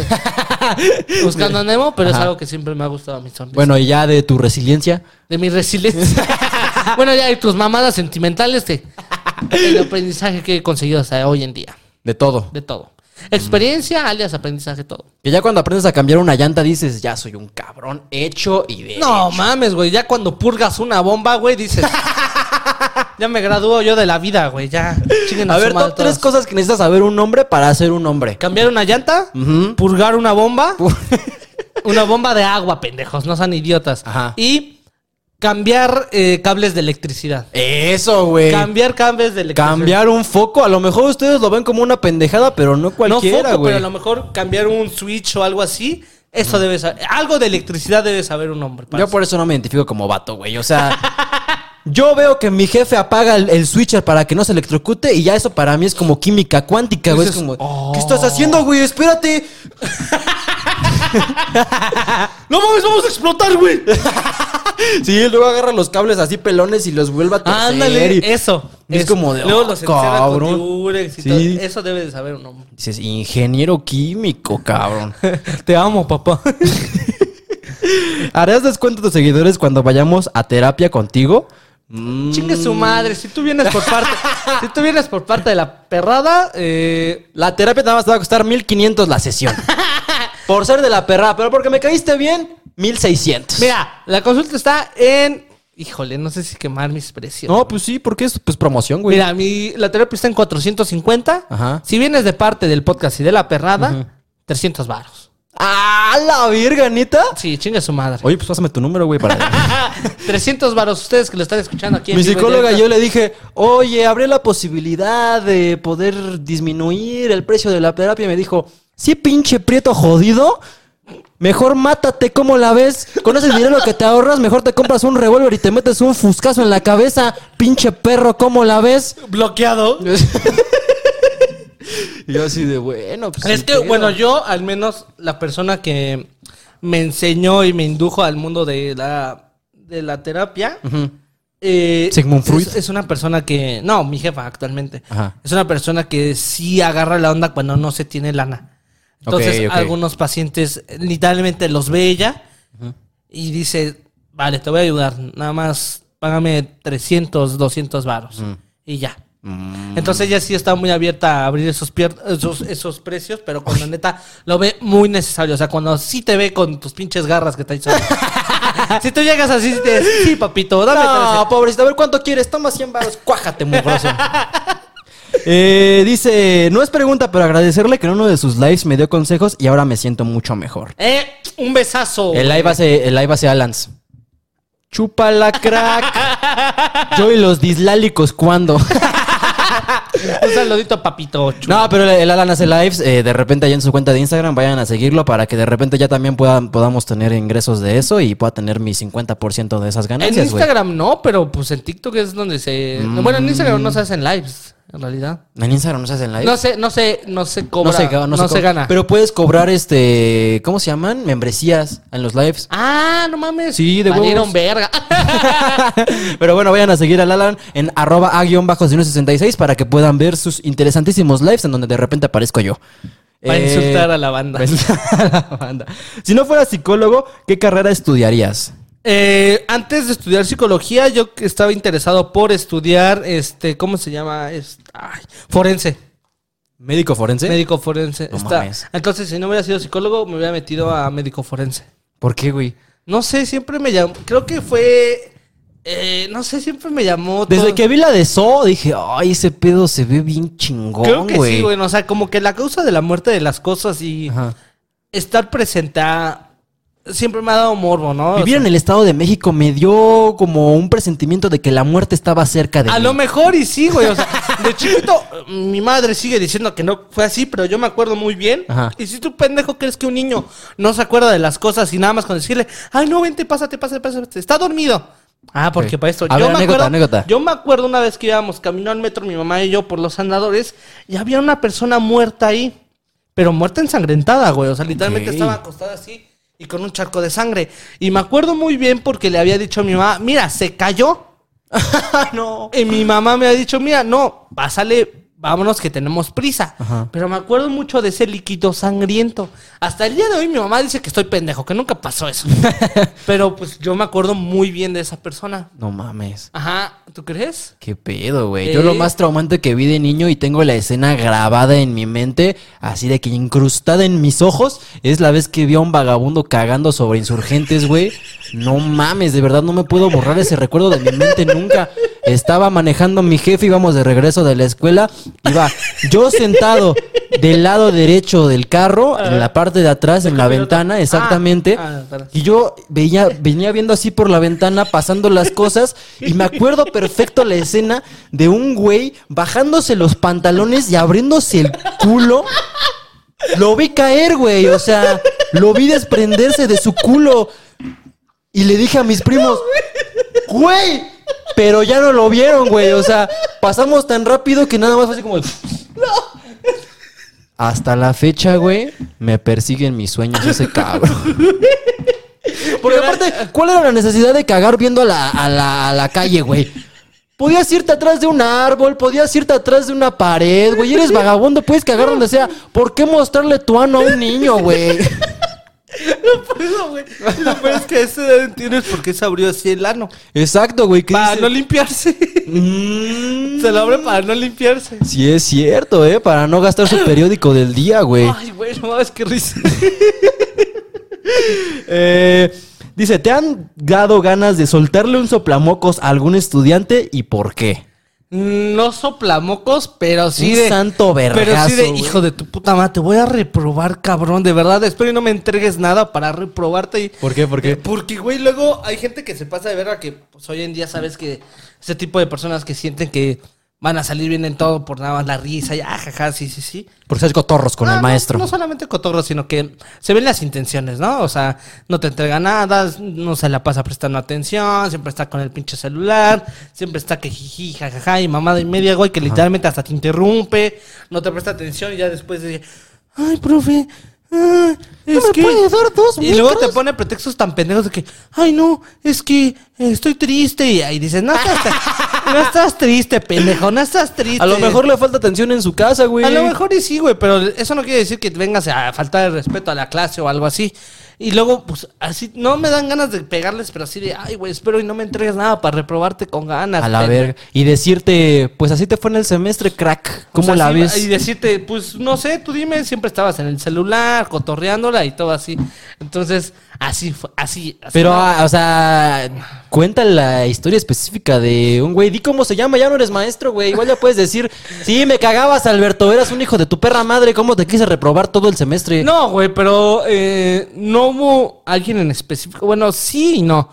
buscando a Nemo, pero es algo que siempre me ha gustado mi sonrisa. Bueno, y ya de tu resiliencia. De mi resiliencia. bueno, ya de tus mamadas sentimentales, de el aprendizaje que he conseguido hasta hoy en día. De todo. De todo. Experiencia, alias aprendizaje, todo. Que ya cuando aprendes a cambiar una llanta dices, ya soy un cabrón hecho y de. No mames, güey. Ya cuando purgas una bomba, güey, dices. ya me gradúo yo de la vida, güey. Ya. Chinguen A su ver, top tres cosas que necesitas saber un hombre para ser un hombre. Cambiar una llanta, purgar una bomba. una bomba de agua, pendejos. No sean idiotas. Ajá. Y cambiar eh, cables de electricidad. Eso, güey. Cambiar cables de electricidad. Cambiar un foco, a lo mejor ustedes lo ven como una pendejada, pero no No cualquiera, foco, güey. pero a lo mejor cambiar un switch o algo así. Eso debe saber. Algo de electricidad debe saber un hombre. Yo por eso no me identifico como vato, güey. O sea, yo veo que mi jefe apaga el, el switcher para que no se electrocute y ya eso para mí es como química cuántica, güey. Es como, "Oh". ¿qué estás haciendo, güey? Espérate. ¡No mames, vamos a explotar, güey! Sí, él luego agarra los cables así pelones y los vuelve a torcer. Ándale, y- eso. es eso. como de, Luego "Oh, los con cabrón". Durex y Sí. todo. Eso debe de saber un hombre. Dices, ingeniero químico, cabrón. Te amo, papá. ¿Harás descuento a tus seguidores cuando vayamos a terapia contigo? Mm, Chingue su madre. Si tú vienes por parte. si tú vienes por parte de la perrada, eh, La terapia nada más te va a costar 1500 la sesión. por ser de la perra, pero porque me caíste bien, 1600. Mira, la consulta está en. Híjole, no sé si quemar mis precios. No, pues sí, porque es pues promoción, güey. Mira, mi, la terapia está en 450. Ajá. Si vienes de parte del podcast y de la perrada, 300 varos. ¡Ah, la virga, neta! Sí, chingue su madre. Oye, pues pásame tu número, güey, para... 300 varos, ustedes que lo están escuchando aquí en Mi vivo y psicóloga directo. yo le dije, oye, habré la posibilidad de poder disminuir el precio de la terapia. Y me dijo, sí, pinche prieto jodido. Mejor mátate, ¿cómo la ves? Con ese dinero que te ahorras, mejor te compras un revólver y te metes un fuscazo en la cabeza. Pinche perro, ¿cómo la ves? Bloqueado. Y yo así de, bueno, pues... Es que, pedo". bueno, yo, al menos, la persona que me enseñó y me indujo al mundo de la, de la terapia. Eh, Sigmund Freud. Es, es una persona que. No, mi jefa actualmente. Ajá. Es una persona que sí agarra la onda cuando no se tiene lana. Entonces, algunos pacientes literalmente los ve ella y dice: Vale, te voy a ayudar. Nada más págame 300, 200 varos. Y ya. Mm. Entonces ella sí está muy abierta a abrir esos, pier- esos, esos precios, pero cuando neta lo ve muy necesario. O sea, cuando sí te ve con tus pinches garras que te ha dicho. si tú llegas así, te dices, sí, papito, dame No, 300". pobrecito, a ver cuánto quieres. Toma 100 baros. Cuájate, mugroso. Eh, dice, no es pregunta, pero agradecerle que en uno de sus lives me dio consejos y ahora me siento mucho mejor. Eh, un besazo. El live hace, el live hace Alans. Chupa la crack. Yo y los dislálicos, ¿cuándo? Un saludito, papito. chulo. No, pero el, Alan hace lives, eh, de repente allá en su cuenta de Instagram, vayan a seguirlo para que de repente ya también puedan, podamos tener ingresos de eso y pueda tener mi 50% de esas En ganancias, güey. Instagram no, pero pues en TikTok es donde se. Bueno, en Instagram no se hacen lives, en realidad. En Instagram no se hacen lives. No sé, no sé, no se cobra. no se, no se se co- gana. Pero puedes cobrar este, ¿cómo se llaman? Membresías en los lives. Ah, no mames. Sí, de huevos. verga. Pero bueno, vayan a seguir al Alan en arroba a-66 para que puedan ver sus interesantísimos lives en donde de repente aparezco yo. Para Eh, insultar a la banda. a la banda. Si no fueras psicólogo, ¿qué carrera estudiarías? Eh, antes de estudiar psicología, yo estaba interesado por estudiar, este, ¿cómo se llama? Es- ay, forense. ¿Médico forense? Médico forense. No Está- mames. Entonces, si no hubiera sido psicólogo, me hubiera metido a médico forense. ¿Por qué, güey? No sé, siempre me llamó. Creo que fue. eh, no sé, siempre me llamó. Desde que vi la de So, dije, ay, ese pedo se ve bien chingón, Creo que güey. sí, güey. O sea, como que la causa de la muerte de las cosas y Ajá. estar presente a- siempre me ha dado morbo, ¿no? O Vivir sea, en el Estado de México me dio como un presentimiento de que la muerte estaba cerca de A mí. lo mejor y sí, güey. O sea, de chiquito, mi madre sigue diciendo que no fue así, pero yo me acuerdo muy bien. Ajá. Y si tú, pendejo, crees que un niño no se acuerda de las cosas y nada más con decirle, ay, no, vente, pásate, pásate, pásate, está dormido. Ah, porque para esto. A ver, anécdota, acuerdo, anécdota. yo me acuerdo una vez que íbamos camino al metro, mi mamá y yo, por los andadores, y había una persona muerta ahí. Pero muerta ensangrentada, güey. O sea, literalmente estaba acostada así y con un charco de sangre. Y me acuerdo muy bien porque le había dicho a mi mamá, mira, se cayó. no. Y mi mamá me ha dicho, mira, no, pásale, vámonos que tenemos prisa. Ajá. Pero me acuerdo mucho de ese líquido sangriento. Hasta el día de hoy mi mamá dice que estoy pendejo, que nunca pasó eso. Pero pues yo me acuerdo muy bien de esa persona. No mames. Ajá, ¿tú crees? Qué pedo, güey. Yo lo Eh. más traumante que vi de niño y tengo la escena grabada en mi mente, así de que incrustada en mis ojos, es la vez que vi a un vagabundo cagando sobre insurgentes, güey. No mames, de verdad no me puedo borrar ese recuerdo de mi mente nunca. Estaba manejando mi jefe, íbamos de regreso de la escuela, iba yo sentado del lado derecho del carro, en la parte de atrás, en la ventana, exactamente. Ah, ah, espera. Y yo veía, venía viendo así por la ventana, pasando las cosas, y me acuerdo perfecto la escena de un güey bajándose los pantalones y abriéndose el culo. Lo vi caer, güey. O sea, lo vi desprenderse de su culo. Y le dije a mis primos, güey, pero ya no lo vieron, güey. O sea, pasamos tan rápido que nada más fue así como... Hasta la fecha, güey, me persiguen mis sueños ese cabrón. Porque aparte, ¿cuál era la necesidad de cagar viendo a la, a la, a la calle, güey? Podías irte atrás de un árbol, podías irte atrás de una pared, güey. Eres vagabundo, puedes cagar donde sea. ¿Por qué mostrarle tu ano a un niño, güey? No puedo, güey. Lo peor es que a esa edad entiendes por qué se abrió así el ano. Exacto, güey. ¿qué Para no limpiarse. Mm, Se lo abre para no limpiarse. Sí es cierto, ¿eh? Para no gastar su periódico del día, güey. Ay, güey, no mames, qué risa. Eh, dice, ¿te han dado ganas de soltarle un soplamocos a algún estudiante y por qué? No soplamocos, pero sí Un de. santo Pero sí vergazo, de, güey. hijo de tu puta madre, te voy a reprobar, cabrón. De verdad, espero y no me entregues nada para reprobarte. Y, ¿Por qué? ¿Por qué? Eh, Porque, güey, luego hay gente que se pasa de verga que pues, hoy en día sabes que ese tipo de personas que sienten que van a salir bien en todo por nada más la risa y ah, jaja, sí, sí, sí. Por ser cotorros con No, el maestro. No, solamente cotorro, sino que se ven las intenciones, ¿no? O sea, no te entrega nada, no se la pasa prestando atención, siempre está con el pinche celular, siempre está que jiji, jajaja, y mamada y media, güey, que literalmente hasta te interrumpe, no te presta atención y ya después dice, ay, profe, ah, es me que... puede dar dos y luego te pone pretextos tan pendejos de que, ay, no, es que eh, estoy triste, y ahí dices, no estás, no estás triste, pendejo, no estás triste. A lo mejor le falta atención en su casa, güey. A lo mejor y sí, güey, pero eso no quiere decir que vengas a faltar el respeto a la clase o algo así. Y luego, pues, así, no me dan ganas de pegarles, pero así de, ay, güey, espero y no me entregues nada para reprobarte con ganas. A la pendejo". verga. Y decirte, pues así te fue en el semestre, crack. O ¿Cómo sea, la ves? Y decirte, pues, no sé, tú dime, siempre estabas en el celular, cotorreándola y todo así. Entonces, así fue, así. así Pero, no. ah, o sea, cuenta la historia específica de un güey. Di cómo se llama, ya no eres maestro, güey. Igual ya puedes decir, sí, me cagabas, Alberto, eras un hijo de tu perra madre. ¿Cómo te quise reprobar todo el semestre? No, güey, pero eh, no hubo alguien en específico. Bueno, sí y no.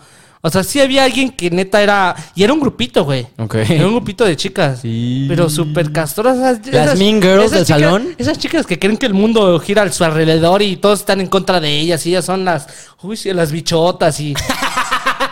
O sea, sí había alguien que neta era. Y era un grupito, güey. Ok. Era un grupito de chicas. Sí. Pero súper castrosas. Las mean girls del chicas- salón. Esas chicas que creen que el mundo gira a su alrededor y todos están en contra de ellas. Y ellas son las. Uy, sí, las bichotas y.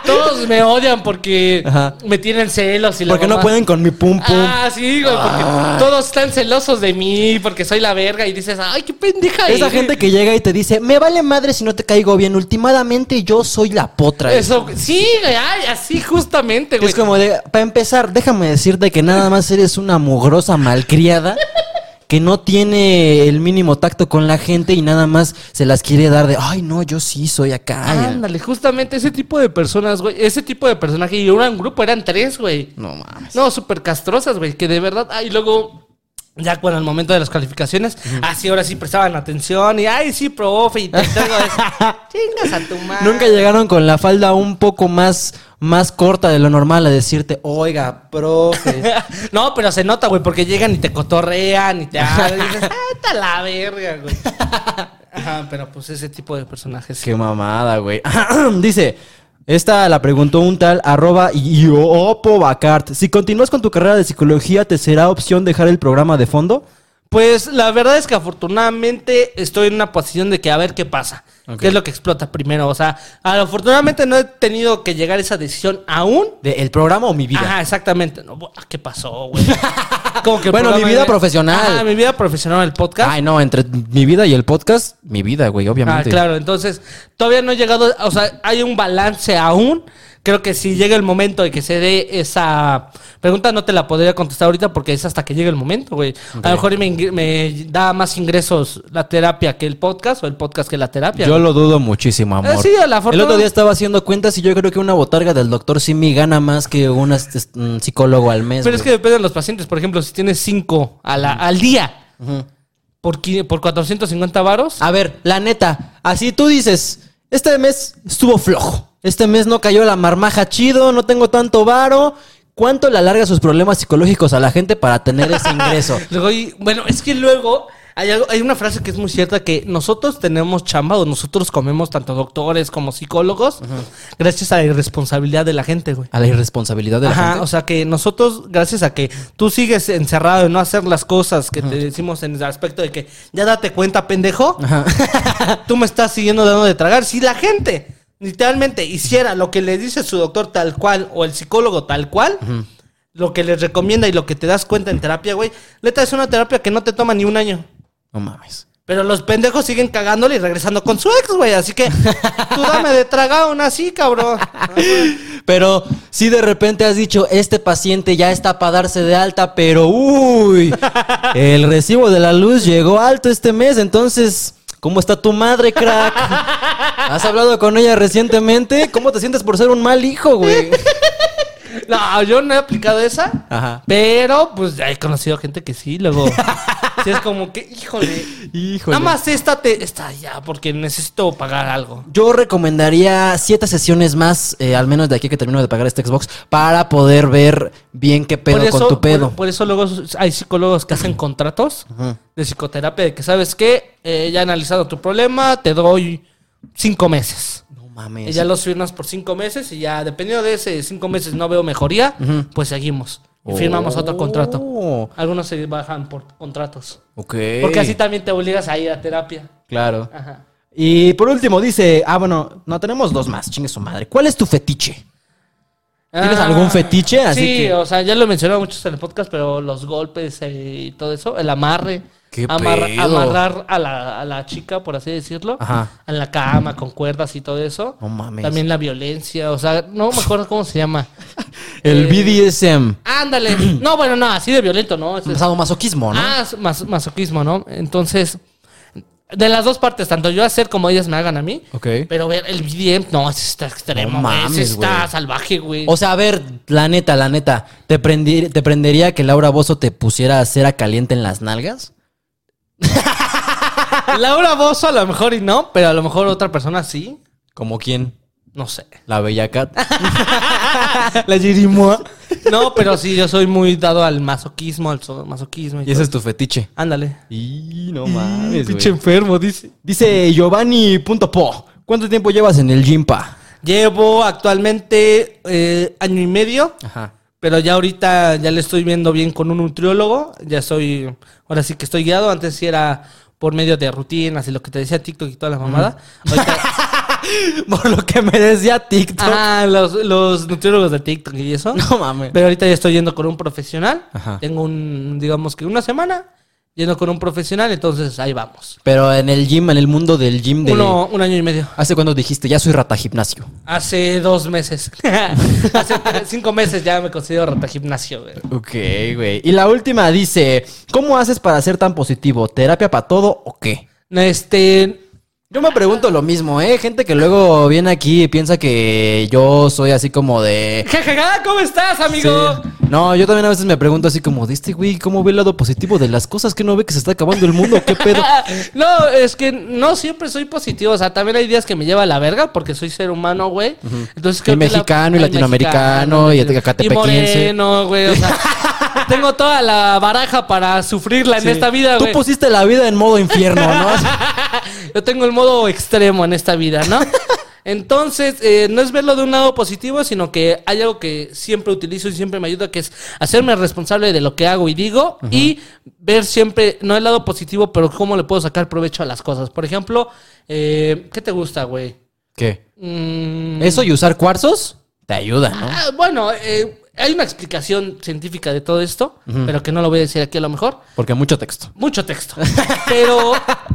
todos me odian porque Ajá. me tienen celos y la Porque no pueden con mi pum pum. Ah, sí, güey, porque todos están celosos de mí, porque soy la verga y dices, ay, qué pendeja Esa eres". gente que llega y te dice, me vale madre si no te caigo bien. Últimamente yo soy la potra. Eso, sí, güey, ay, así justamente, güey. Es como de, para empezar, déjame decirte que nada más eres una mugrosa malcriada que no tiene el mínimo tacto con la gente y nada más se las quiere dar de, ay, no, yo sí soy acá. Ándale, justamente ese tipo de personas, güey. Ese tipo de personaje. Y era un grupo, eran tres, güey. No mames. No, súper castrosas, güey. Que de verdad. Ay, luego. Ya cuando el momento de las calificaciones, así ahora sí prestaban atención y ay sí, profe, y te eso. Chingas a tu madre. Nunca llegaron con la falda un poco más, más corta de lo normal a decirte, oiga, profe. no, pero se nota, güey, porque llegan y te cotorrean y te hablan y dices, ah, está la verga, güey. Ajá, pero pues ese tipo de personajes. Qué mamada, güey. Dice, esta la preguntó un tal arroba Iopo. Si continúas con tu carrera de psicología, ¿te será opción dejar el programa de fondo? Pues la verdad es que afortunadamente estoy en una posición de que a ver qué pasa. Ok. ¿Qué es lo que explota primero? O sea, afortunadamente no he tenido que llegar a esa decisión aún. ¿De el programa o mi vida? Ajá, exactamente. No, bu- ¿Qué pasó, güey? Como que el Bueno, mi vida profesional. Ajá, mi vida profesional, el podcast. Ay, no, entre mi vida y el podcast, mi vida, güey, Ah, obviamente. claro, entonces todavía no he llegado, o sea, hay un balance aún. Creo que si llega el momento de que se dé esa pregunta, no te la podría contestar ahorita porque es hasta que llegue el momento, güey. A lo mejor me, me da más ingresos la terapia que el podcast o el podcast que la terapia. Yo güey. lo dudo muchísimo, amor. Eh, sí, a la el fortuna- otro día estaba haciendo cuentas y yo creo que una botarga del doctor Simi gana más que un un psicólogo al mes. Pero es que depende de los pacientes. Por ejemplo, si tienes cinco a la- al día por, qui- por 450 varos. A ver, la neta, así tú dices, este mes estuvo flojo. Este mes no cayó la marmaja chido, no tengo tanto varo. ¿Cuánto le alarga sus problemas psicológicos a la gente para tener ese ingreso? Luego, y- bueno, es que luego hay, algo- hay una frase que es muy cierta que nosotros tenemos chamba o nosotros comemos tanto doctores como psicólogos gracias a la irresponsabilidad de la gente, güey. A la irresponsabilidad de la Ajá, gente. o sea que nosotros, gracias a que tú sigues encerrado en no hacer las cosas que te decimos en el aspecto de que ya date cuenta, pendejo, tú me estás siguiendo dando de tragar. Si la gente literalmente hiciera lo que le dice su doctor tal cual o el psicólogo tal cual, lo que les recomienda y lo que te das cuenta en terapia, güey, neta es una terapia que no te toma ni un año. No mames. Pero los pendejos siguen cagándole y regresando con su ex, güey. Así que tú dame de tragar aún así, cabrón. Pero si de repente has dicho, este paciente ya está para darse de alta, pero uy, el recibo de la luz llegó alto este mes, entonces, ¿cómo está tu madre, crack? ¿Has hablado con ella recientemente? ¿Cómo te sientes por ser un mal hijo, güey? No, yo no he aplicado esa. Ajá. Pero, pues, ya he conocido gente que sí, luego. sí, es como que, híjole. Híjole. Nada más esta te. Esta ya, porque necesito pagar algo. Yo recomendaría siete sesiones más, eh, al menos de aquí que termino de pagar este Xbox, para poder ver bien qué pedo con tu pedo. Por, por eso luego hay psicólogos que hacen contratos de psicoterapia de que, ¿sabes qué? Eh, ya he analizado tu problema, te doy cinco meses. No Y mames. ya los firmas por cinco meses y ya, dependiendo de ese cinco meses no veo mejoría, pues seguimos. Y firmamos otro contrato. Oh, Algunos se bajan por contratos. Ok. Porque así también te obligas a ir a terapia. Claro. Ajá. Y por último dice, ah, bueno, no, tenemos dos más, chingue su madre. ¿Cuál es tu fetiche? ¿Tienes Ah, algún fetiche? Así sí, que- o sea, ya lo he mencionado muchos en el podcast, pero los golpes eh, y todo eso, el amarre. ¿Qué pedo? amarrar a la, a la chica, por así decirlo. Ajá. En la cama, con cuerdas y todo eso. No mames. También la violencia, o sea, no me acuerdo cómo se llama. El Eh, BDSM. Ándale. No, bueno, no, así de violento, ¿no? Es- masoquismo, ¿no? Ah, mas- masoquismo, ¿no? Entonces, de las dos partes, tanto yo hacer como ellas me hagan a mí. Ok. Pero ver el BDM, no, ese está extremo, No güey, ese mames, está güey. salvaje, güey. O sea, a ver, la neta, la neta, ¿te, prendi- ¿te prendería que Laura Bozo te pusiera cera caliente en las nalgas? Laura Bozo a lo mejor y no, pero a lo mejor otra persona sí. ¿Como quién? No sé. La Bella Cat. la Jirimoa. No, pero sí, yo soy muy dado al masoquismo, al so- masoquismo. Y ese es tu fetiche. Ándale. Y no mames, Pinche güey. enfermo, dice. Dice Giovanni.po. ¿Cuánto tiempo llevas en el gym, pa? Llevo actualmente eh, año y medio, Ajá. Pero ya ahorita ya le estoy viendo bien con un nutriólogo. Ya soy, ahora sí que estoy guiado. Antes sí era por medio de rutinas y lo que te decía TikTok y toda la mamada. Ahorita- Por lo que me decía TikTok. ah, los, los nutriólogos de TikTok y eso. No mames. Pero ahorita ya estoy yendo con un profesional. Ajá. Tengo un, digamos que una semana yendo con un profesional, entonces ahí vamos. Pero en el gym, en el mundo del gym de... Uno, un año y medio. ¿Hace cuándo dijiste? Ya soy rata gimnasio. Hace dos meses. Hace cinco meses ya me considero rata gimnasio, güey. Ok, güey. Y la última dice, ¿cómo haces para ser tan positivo? ¿Terapia para todo o qué? Este. Yo me pregunto lo mismo, ¿eh? Gente que luego viene aquí y piensa que yo soy así como de... Jajaja, ¿cómo estás, amigo? Sí. No, yo también a veces me pregunto así como, ¿de este güey cómo ve el lado positivo de las cosas? ¿Que no ve que se está acabando el mundo? ¿Qué pedo? No, es que no siempre soy positivo. O sea, también hay días que me lleva a la verga porque soy ser humano, güey. Entonces Y que la- mexicano, y latinoamericano, mexicano, y acatepequense. Y moreno, güey. O sea, tengo toda la baraja para sufrirla en esta vida, Tú güey. pusiste la vida en modo infierno, ¿no? Yo tengo el modo extremo en esta vida, ¿no? Entonces, eh, no es verlo de un lado positivo, sino que hay algo que siempre utilizo y siempre me ayuda, que es hacerme responsable de lo que hago y digo y ver siempre, no el lado positivo, pero cómo le puedo sacar provecho a las cosas. Por ejemplo, eh, ¿qué te gusta, güey? ¿Qué? Mm, Eso y usar cuarzos te ayuda, ¿no? ah, bueno, eh, hay una explicación científica de todo esto, pero que no lo voy a decir aquí a lo mejor. Porque mucho texto. Mucho texto. Pero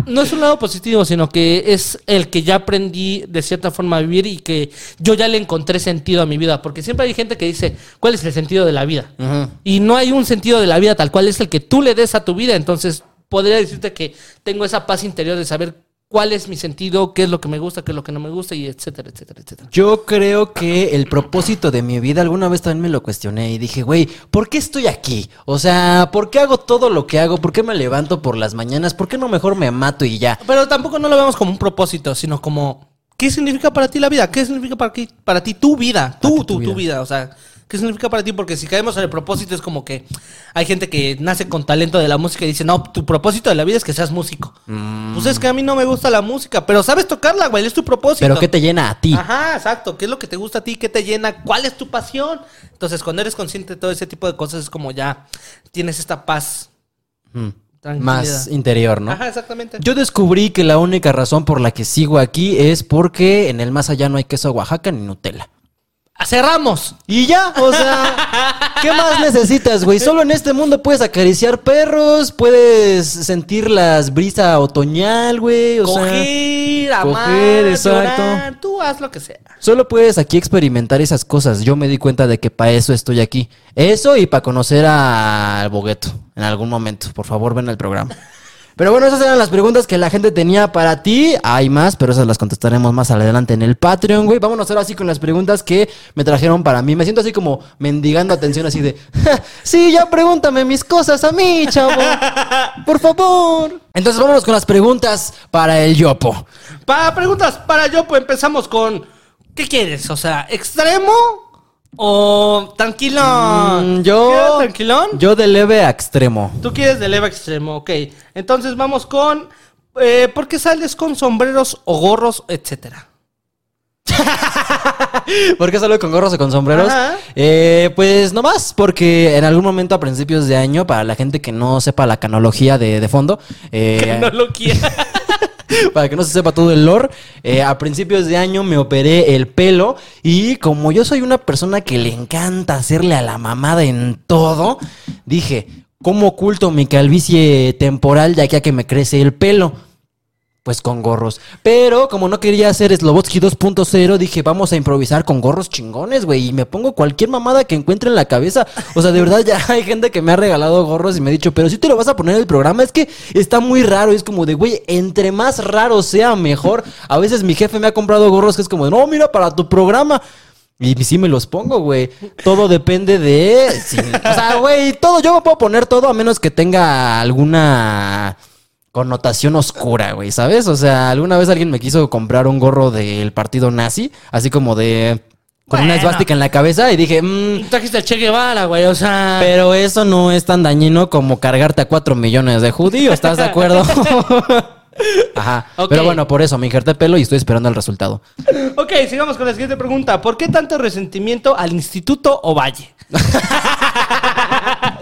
no es un lado positivo, sino que es el que ya aprendí de cierta forma a vivir y que yo ya le encontré sentido a mi vida. Porque siempre hay gente que dice, ¿cuál es el sentido de la vida? Ujú. Y no hay un sentido de la vida tal cual es el que tú le des a tu vida. Entonces, podría decirte que tengo esa paz interior de saber cuál es mi sentido, qué es lo que me gusta, qué es lo que no me gusta, y etcétera, etcétera, etcétera. Yo creo que el propósito de mi vida, alguna vez también me lo cuestioné y dije, güey, ¿por qué estoy aquí? O sea, ¿por qué hago todo lo que hago? ¿Por qué me levanto por las mañanas? ¿Por qué no mejor me mato y ya? Pero tampoco no lo vemos como un propósito, sino como, ¿qué significa para ti la vida? ¿Qué significa para ti, para ti tu vida? Tú, tu tu, tu vida. O sea, ¿qué significa para ti? Porque si caemos en el propósito es como que hay gente que nace con talento de la música y dice, no, tu propósito de la vida es que seas músico. Mm. Pues es que a mí no me gusta la música, pero sabes tocarla, güey, es tu propósito. Pero ¿qué te llena a ti? Ajá, exacto. ¿Qué es lo que te gusta a ti? ¿Qué te llena? ¿Cuál es tu pasión? Entonces, cuando eres consciente de todo ese tipo de cosas, es como ya tienes esta paz. Mm. Más interior, ¿no? Ajá, exactamente. Yo descubrí que la única razón por la que sigo aquí es porque en el más allá no hay queso Oaxaca ni Nutella. Cerramos. Y ya, o sea, ¿qué más necesitas, güey? Solo en este mundo puedes acariciar perros, puedes sentir las brisa otoñal, güey. O sea, coger, amar, coger, exacto. llorar, tú haz lo que sea. solo puedes aquí experimentar esas cosas. Yo me di cuenta de que para eso estoy aquí. Eso y para conocer al Bogueto en algún momento. Por favor, ven al programa. Pero bueno, esas eran las preguntas que la gente tenía para ti. Hay más, pero esas las contestaremos más adelante en el Patreon, güey. Vámonos ahora así con las preguntas que me trajeron para mí. Me siento así como mendigando atención, así de, "Ja, sí, ya pregúntame mis cosas a mí, chavo. Por favor. Entonces vámonos con las preguntas para el Yopo. Para preguntas para yo, pues empezamos con ¿qué quieres? O sea, extremo o tranquilo. Mm, yo, ¿Quieres tranquilón? yo de leve a extremo. Tú quieres de leve a extremo, ok. Entonces vamos con eh, ¿por qué sales con sombreros o gorros, etcétera? ¿Por qué salgo con gorros o con sombreros? Eh, pues nomás porque en algún momento a principios de año, para la gente que no sepa la canología de, de fondo, eh, Que no lo quiera. para que no se sepa todo el lore, eh, a principios de año me operé el pelo y como yo soy una persona que le encanta hacerle a la mamada en todo, dije, ¿cómo oculto mi calvicie temporal de aquí a que me crece el pelo? Pues con gorros. Pero como no quería hacer Slobotsky 2.0, dije, vamos a improvisar con gorros chingones, güey. Y me pongo cualquier mamada que encuentre en la cabeza. O sea, de verdad ya hay gente que me ha regalado gorros y me ha dicho, pero si te lo vas a poner en el programa, es que está muy raro. Y es como de, güey, entre más raro sea, mejor. A veces mi jefe me ha comprado gorros que es como no, mira, para tu programa. Y sí me los pongo, güey. Todo depende de... O sea, güey, todo, yo me puedo poner todo a menos que tenga alguna connotación oscura, güey, ¿sabes? O sea, alguna vez alguien me quiso comprar un gorro del partido nazi, así como de... Con una esvástica en la cabeza y dije, "Mm, Trajiste a Che Guevara, güey, o sea... pero eso no es tan dañino como cargarte a cuatro millones de judíos, ¿estás de acuerdo? Ajá. Pero bueno, por eso me injerté pelo y estoy esperando el resultado. Ok, sigamos con la siguiente pregunta. ¿Por qué tanto resentimiento al Instituto Ovalle?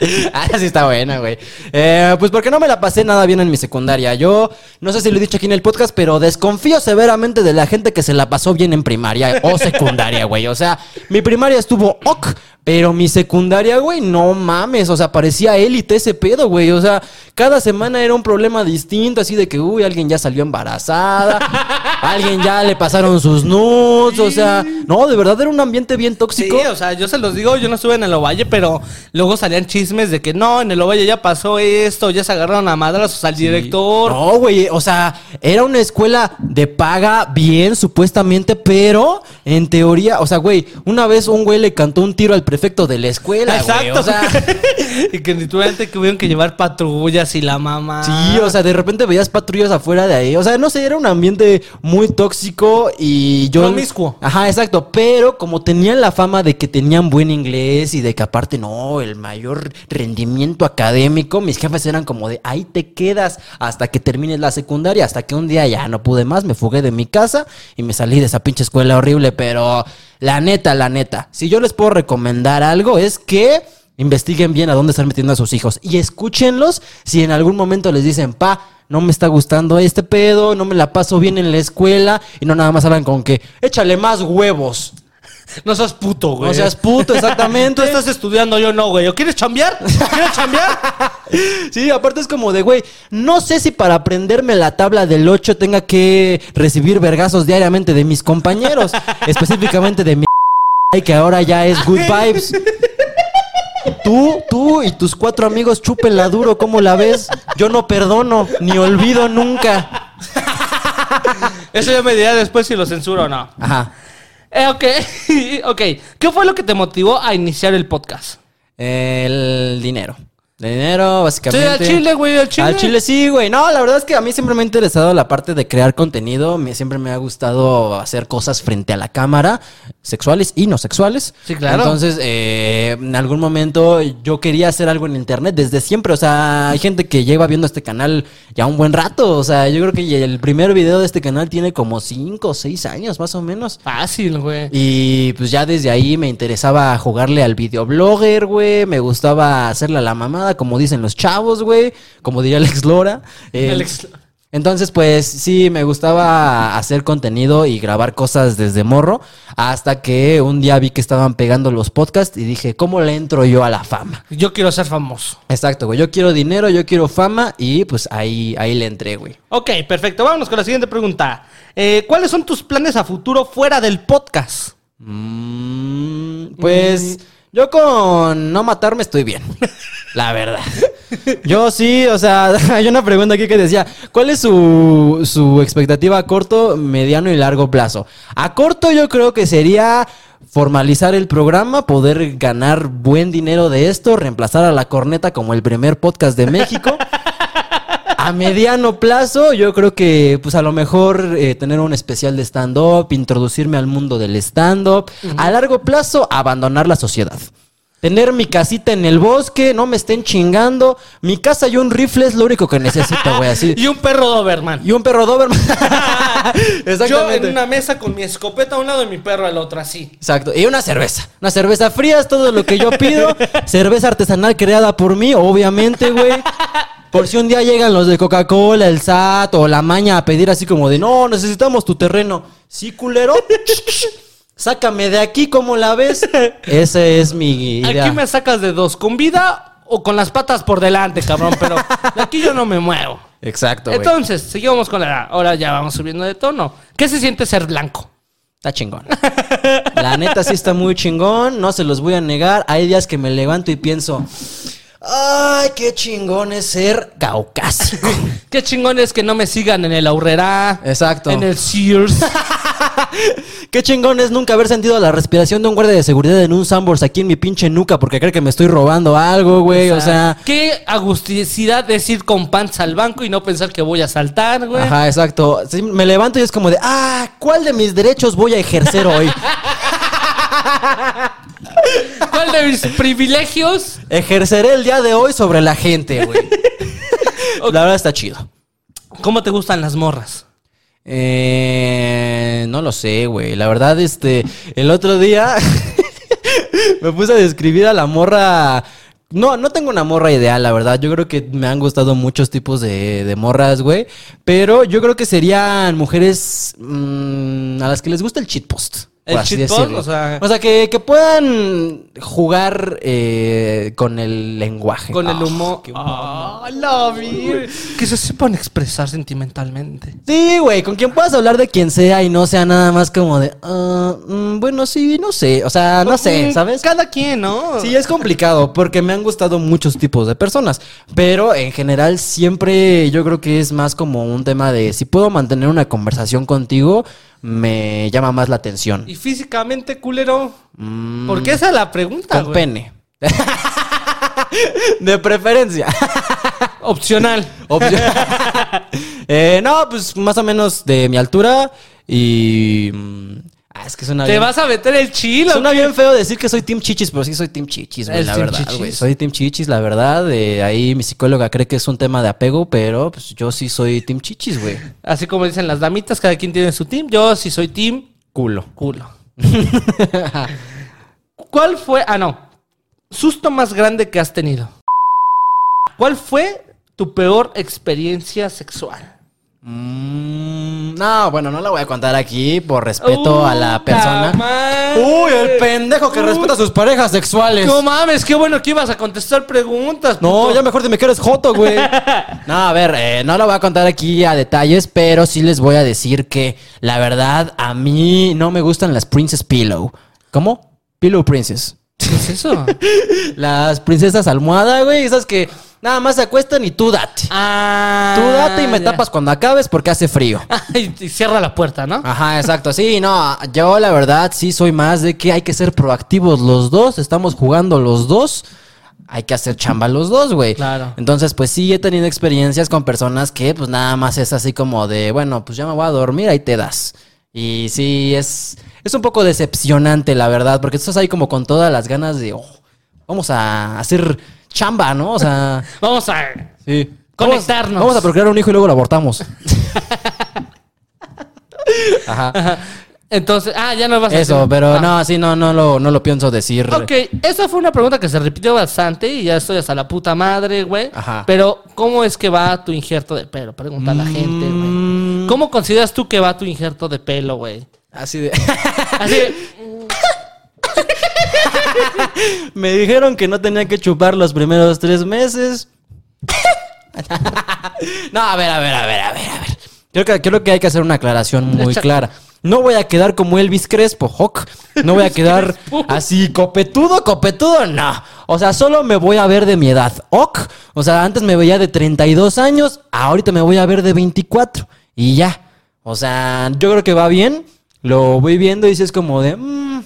ah, sí está buena, güey. Eh, pues porque no me la pasé nada bien en mi secundaria. Yo no sé si lo he dicho aquí en el podcast, pero desconfío severamente de la gente que se la pasó bien en primaria o secundaria, güey. O sea, mi primaria estuvo ok, pero mi secundaria, güey, no mames. O sea, parecía élite ese pedo, güey. O sea, cada semana era un problema distinto, así de que, uy, alguien ya salió embarazada, alguien ya le pasaron sus nudes. O sea, no, de verdad era un ambiente bien Sí, tóxico. o sea, yo se los digo, yo no estuve en el Ovalle, pero luego salían chismes de que no, en el Ovalle ya pasó esto, ya se agarraron a madrazos al director. No, güey, o sea, era una escuela de paga bien, supuestamente, pero en teoría, o sea, güey, una vez un güey le cantó un tiro al prefecto de la escuela, güey. Exacto. O sea, y que literalmente tuvieron que llevar patrullas y la mamá. sí, o sea, de repente veías patrullas afuera de ahí. O sea, no sé, era un ambiente muy tóxico y yo. Promiscuo. Ajá, exacto. Pero como tenían la fama de que tenían buen inglés y de que aparte, no, el mayor rendimiento académico, mis jefes eran como de ahí te quedas hasta que termines la secundaria. Hasta que un día ya no pude más, me fugué de mi casa y me salí de esa pinche escuela horrible. Pero la neta, la neta, si yo les puedo recomendar algo es que investiguen bien a dónde están metiendo a sus hijos y escúchenlos si en algún momento les dicen, pa, no me está gustando este pedo, no me la paso bien en la escuela y no nada más hablan con que échale más huevos. No seas puto, güey. No seas puto, exactamente. Tú estás estudiando, yo no, güey. ¿O quieres chambear? ¿Quieres chambear? Sí, aparte es como de, güey, no sé si para aprenderme la tabla del 8 tenga que recibir vergazos diariamente de mis compañeros, específicamente de mi que ahora ya es good vibes. Tú, tú y tus cuatro amigos chúpenla duro, ¿cómo la ves? Yo no perdono, ni olvido nunca. Eso ya me dirá después si lo censuro o no. Ajá. Eh, ok, ok. ¿Qué fue lo que te motivó a iniciar el podcast? El dinero. El dinero, básicamente. Sí, al chile, güey, al chile. Al chile sí, güey. No, la verdad es que a mí siempre me ha interesado la parte de crear contenido. Me, siempre me ha gustado hacer cosas frente a la cámara, sexuales y no sexuales. Sí, claro. Entonces, eh, en algún momento yo quería hacer algo en internet desde siempre. O sea, hay gente que lleva viendo este canal ya un buen rato. O sea, yo creo que el primer video de este canal tiene como 5 o 6 años, más o menos. Fácil, güey. Y pues ya desde ahí me interesaba jugarle al videoblogger, güey. Me gustaba hacerle a la mamada, como dicen los chavos, güey. Como diría Alex Lora. Eh, Alex- Entonces, pues sí, me gustaba hacer contenido y grabar cosas desde morro. Hasta que un día vi que estaban pegando los podcasts y dije, ¿cómo le entro yo a la fama? Yo quiero ser famoso. Exacto, güey. Yo quiero dinero, yo quiero fama y pues ahí, ahí le entré, güey. Ok, perfecto. Vámonos con la siguiente pregunta. Eh, ¿Cuáles son tus planes a futuro fuera del podcast? Mm, pues yo con no matarme estoy bien. La verdad. Yo sí, o sea, hay una pregunta aquí que decía, ¿cuál es su, su expectativa a corto, mediano y largo plazo? A corto yo creo que sería formalizar el programa, poder ganar buen dinero de esto, reemplazar a la corneta como el primer podcast de México. A mediano plazo, yo creo que, pues a lo mejor eh, tener un especial de stand-up, introducirme al mundo del stand-up. A largo plazo, abandonar la sociedad. Tener mi casita en el bosque, no me estén chingando. Mi casa y un rifle es lo único que necesito, güey, así. Y un perro Doberman. Y un perro Doberman. Yo Exactamente. en una mesa con mi escopeta a un lado y mi perro al otro, así. Exacto. Y una cerveza. Una cerveza fría es todo lo que yo pido. cerveza artesanal creada por mí, obviamente, güey. Por si un día llegan los de Coca-Cola, el SAT o la maña a pedir así como de, no, necesitamos tu terreno. Sí, culero. Sácame de aquí, ¿cómo la ves? Esa es mi idea. Aquí me sacas de dos, con vida o con las patas por delante, cabrón, pero de aquí yo no me muevo. Exacto, güey. Entonces, seguimos con la... Ahora ya vamos subiendo de tono. ¿Qué se siente ser blanco? Está chingón. La neta sí está muy chingón, no se los voy a negar. Hay días que me levanto y pienso, ay, qué chingón es ser caucásico. Qué chingón es que no me sigan en el Aurrera. Exacto. En el Sears. Qué chingón es nunca haber sentido la respiración de un guardia de seguridad en un Sambors aquí en mi pinche nuca porque cree que me estoy robando algo, güey. O sea, Qué agusticidad es ir con pants al banco y no pensar que voy a saltar, güey. ajá, exacto. Sí, me levanto y es como de, ah, ¿cuál de mis derechos voy a ejercer hoy? ¿Cuál de mis privilegios? Ejerceré el día de hoy sobre la gente, güey. La verdad está chido. ¿Cómo te gustan las morras? Eh, no lo sé, güey. La verdad, este, el otro día me puse a describir a la morra. No, no tengo una morra ideal, la verdad. Yo creo que me han gustado muchos tipos de, morras, güey. Pero yo creo que serían mujeres mm, a las que les gusta el cheat post. O sea- O sea, que, que puedan jugar eh, con el lenguaje. Con el Ah, humor. qué Ah, Que se sepan expresar sentimentalmente. Sí, güey, con quien puedas hablar de quien sea y no sea nada más como de, ah, mm, bueno, sí, no sé, o sea, no sé, Mm, ¿sabes? Cada quien, ¿no? Sí, es complicado porque me han gustado muchos tipos de personas, pero en general siempre yo creo que es más como un tema de si puedo mantener una conversación contigo, me llama más la atención. Y físicamente, culero. Mm, Porque esa es la pregunta, con güey. pene. de preferencia. Opcional. Eh, no, pues más o menos de mi altura y... Ah, es que suena Te bien. vas a meter el chilo. Suena bien feo decir que soy Team Chichis, pero sí soy Team Chichis, güey, ¿Eres la team verdad, güey. Soy Team Chichis, la verdad. eh, ahí mi psicóloga cree que es un tema de apego, pero pues yo sí soy Team Chichis, güey. Así como dicen las damitas, cada quien tiene su team. Yo sí soy team Culo. culo. ¿Cuál fue? Ah, no. Susto más grande que has tenido. ¿Cuál fue tu peor experiencia sexual? Mm, no, bueno, no la voy a contar aquí por respeto a la persona. Uy, el pendejo que respeta a sus parejas sexuales. No mames, qué bueno que ibas a contestar preguntas. No, puto. ya mejor dime que eres joto, güey. No, a ver, eh, no lo voy a contar aquí a detalles, pero sí les voy a decir que la verdad a mí no me gustan las Princess Pillow. ¿Cómo? Pillow Princess. ¿Qué es eso? Las princesas almohada, güey, esas que nada más se acuestan y tú date. Ah. Tú date y me ya. tapas cuando acabes porque hace frío. Y cierra la puerta, ¿no? Ajá, exacto. Sí, no, yo la verdad sí soy más de que hay que ser proactivos los dos, estamos jugando los dos. Hay que hacer chamba los dos, güey. Claro. Entonces, pues sí, he tenido experiencias con personas que, pues nada más es así como de, bueno, pues ya me voy a dormir, ahí te das. Y sí, es, es un poco decepcionante, la verdad, porque estás ahí como con todas las ganas de, oh, vamos a hacer chamba, ¿no? O sea, Vamos a. sí. Conectarnos. Vamos, vamos a procrear un hijo y luego lo abortamos. Ajá. Entonces, ah, ya no vas a Eso, decir- pero Ah. no, sí, no, no lo, no lo pienso decir. Ok, esa fue una pregunta que se repitió bastante y ya estoy hasta la puta madre, güey. Ajá. Pero, ¿cómo es que va tu injerto de pelo? Pregunta a la gente, güey. Mm. ¿Cómo consideras tú que va tu injerto de pelo, güey? Así de. Así de, Me dijeron que no tenía que chupar los primeros tres meses. no, a ver, a ver, a ver, a ver, a ver. Creo que, creo que hay que hacer una aclaración muy clara. No voy a quedar como Elvis Crespo, Hawk. No voy a quedar así copetudo, copetudo, no. O sea, solo me voy a ver de mi edad. Ok. O sea, antes me veía de 32 años, ahorita me voy a ver de 24. Y ya. O sea, yo creo que va bien. Lo voy viendo y si es como de... mm,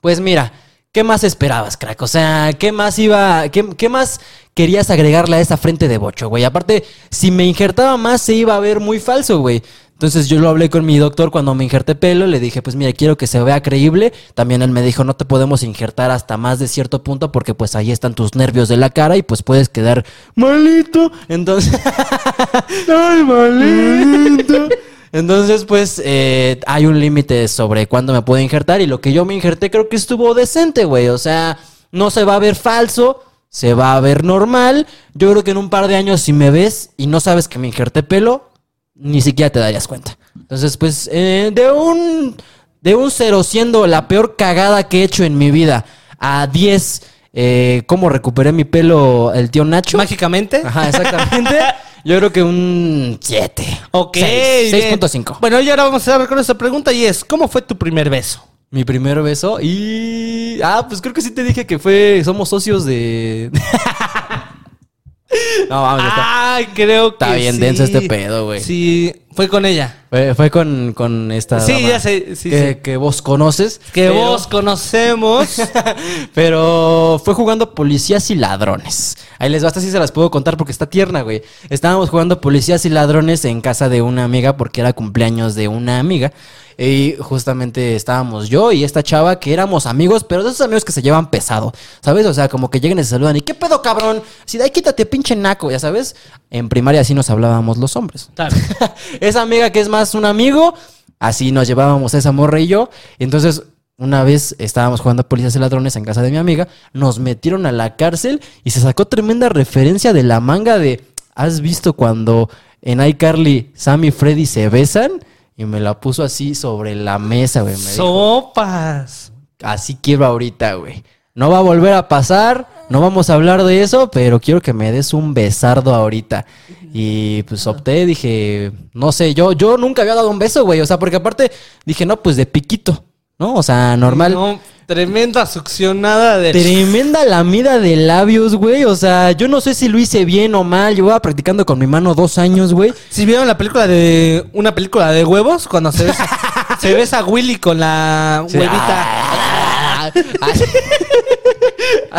pues mira, ¿qué más esperabas, crack? O sea, ¿qué más iba, qué, qué más querías agregarle a esa frente de bocho, güey? Aparte, si me injertaba más, se iba a ver muy falso, güey. Entonces yo lo hablé con mi doctor cuando me injerté pelo, le dije, pues mira, quiero que se vea creíble. También él me dijo, no te podemos injertar hasta más de cierto punto porque pues ahí están tus nervios de la cara y pues puedes quedar malito. Entonces... ¡Ay, malito! Entonces, pues, eh, hay un límite sobre cuándo me puedo injertar. Y lo que yo me injerté creo que estuvo decente, güey. O sea, no se va a ver falso, se va a ver normal. Yo creo que en un par de años, si me ves y no sabes que me injerté pelo, ni siquiera te darías cuenta. Entonces, pues, eh, de un. De un cero siendo la peor cagada que he hecho en mi vida a 10, eh, ¿cómo recuperé mi pelo el tío Nacho? mágicamente. Ajá, exactamente. Yo creo que un 7. Ok. Seis, bien. 6.5. Bueno, y ahora vamos a cerrar con esta pregunta y es, ¿cómo fue tu primer beso? Mi primer beso y... Ah, pues creo que sí te dije que fue... Somos socios de... no, vamos, está... Ay, creo que Está bien sí. denso este pedo, güey. Sí. Fue con ella. Fue, fue con, con esta. Sí, dama ya sé, sí, que, sí. que vos conoces. Que pero- vos conocemos. Pero fue jugando policías y ladrones. Ahí les basta si se las puedo contar porque está tierna, güey. Estábamos jugando policías y ladrones en casa de una amiga porque era cumpleaños de una amiga. Y justamente estábamos yo y esta chava que éramos amigos, pero de esos amigos que se llevan pesado, ¿sabes? O sea, como que llegan y se saludan y ¿qué pedo, cabrón? Si de ahí quítate, pinche naco, ya sabes. En primaria así nos hablábamos los hombres. Claro. esa amiga que es más un amigo, así nos llevábamos esa morra y yo. Entonces, una vez estábamos jugando a policías y ladrones en casa de mi amiga, nos metieron a la cárcel y se sacó tremenda referencia de la manga de, ¿has visto cuando en iCarly Sam y Freddy se besan? Y me la puso así sobre la mesa, güey. Me dijo, Sopas. así quiero ahorita, güey. No va a volver a pasar, no vamos a hablar de eso, pero quiero que me des un besardo ahorita. Y pues opté, dije, no sé, yo, yo nunca había dado un beso, güey. O sea, porque aparte dije, no, pues de piquito, ¿no? O sea, normal. No, tremenda succionada de. Tremenda lamida de labios, güey. O sea, yo no sé si lo hice bien o mal. Llevaba practicando con mi mano dos años, güey. Si vieron la película de. Una película de huevos, cuando se besa, se besa a Willy con la Sí. huevita. Así,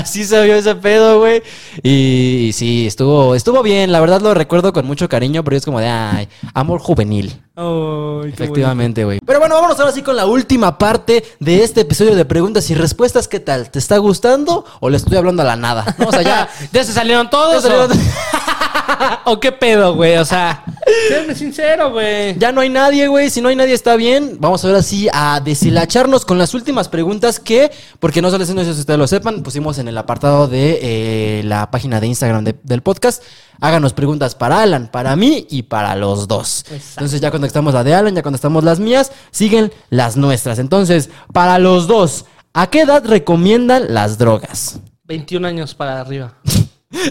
así se vio ese pedo, güey. Y, sí, estuvo, estuvo bien. La verdad lo recuerdo con mucho cariño, pero es como de, ay, amor juvenil. Efectivamente, güey. Pero bueno, vámonos ahora sí con la última parte de este episodio de preguntas y respuestas. ¿Qué tal? ¿Te está gustando o le estoy hablando a la nada? No, o sea, ya. ¿Ya se salieron todos? ya salieron- ¿O, ¿O qué pedo, güey? O sea, séme sincero, güey. Ya no hay nadie, güey. Si no hay nadie, está bien. Vamos ahora sí a deshilacharnos con las últimas preguntas que, porque no solo no sé si ustedes lo sepan, pusimos en el apartado de eh, la página de Instagram de- del podcast. Háganos preguntas para Alan, para mí y para los dos. Exacto. Entonces ya contestamos la de Alan, ya contestamos las mías, siguen las nuestras. Entonces, para los dos, ¿a qué edad recomiendan las drogas? 21 años para arriba.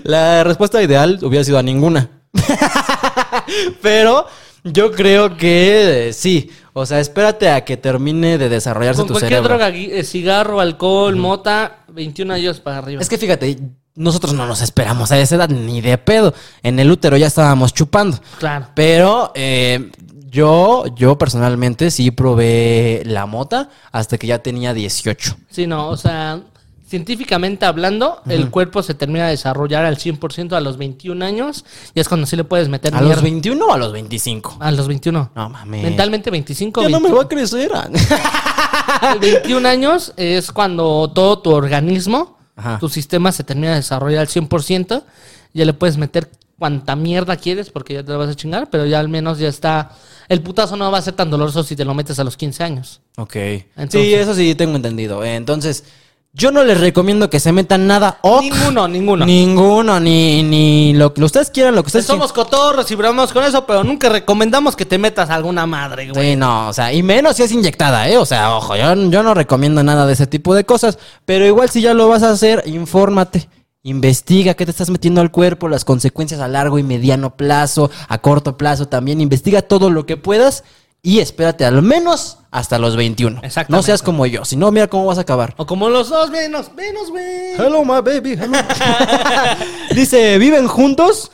La respuesta ideal hubiera sido a ninguna. Pero yo creo que eh, sí. O sea, espérate a que termine de desarrollarse Con tu cualquier cerebro. droga, eh, cigarro, alcohol, mota, 21 años para arriba. Es que fíjate, nosotros no nos esperamos a esa edad ni de pedo. En el útero ya estábamos chupando. Claro. Pero eh, yo, yo personalmente sí probé la mota hasta que ya tenía 18. Sí, no, o sea, científicamente hablando, el cuerpo se termina de desarrollar al 100% a los 21 años y es cuando sí le puedes meter ¿A mierda. los 21 o a los 25? A los 21. No mames. Mentalmente 25. Ya no me 21. va a crecer. ah. 21 años es cuando todo tu organismo, Ajá. tu sistema se termina de desarrollar al 100%. Ya le puedes meter cuanta mierda quieres porque ya te lo vas a chingar, pero ya al menos ya está... El putazo no va a ser tan doloroso si te lo metes a los 15 años. Ok. Entonces- sí, eso sí tengo entendido. Entonces, yo no les recomiendo que se metan nada. ok. Ninguno, ninguno. Ninguno, ni, ni lo que ustedes quieran, lo que ustedes Somos cotorros y bromamos con eso, pero nunca recomendamos que te metas a alguna madre, güey. Sí, no, o sea, y menos si es inyectada, ¿eh? O sea, ojo, yo, yo no recomiendo nada de ese tipo de cosas, pero igual si ya lo vas a hacer, infórmate. Investiga qué te estás metiendo al cuerpo, las consecuencias a largo y mediano plazo, a corto plazo también. Investiga todo lo que puedas y espérate al menos hasta los 21. Exactamente. No seas como yo, si no, mira cómo vas a acabar. O como los dos, menos, menos, güey. Hello, my baby. hello. Dice, ¿viven juntos?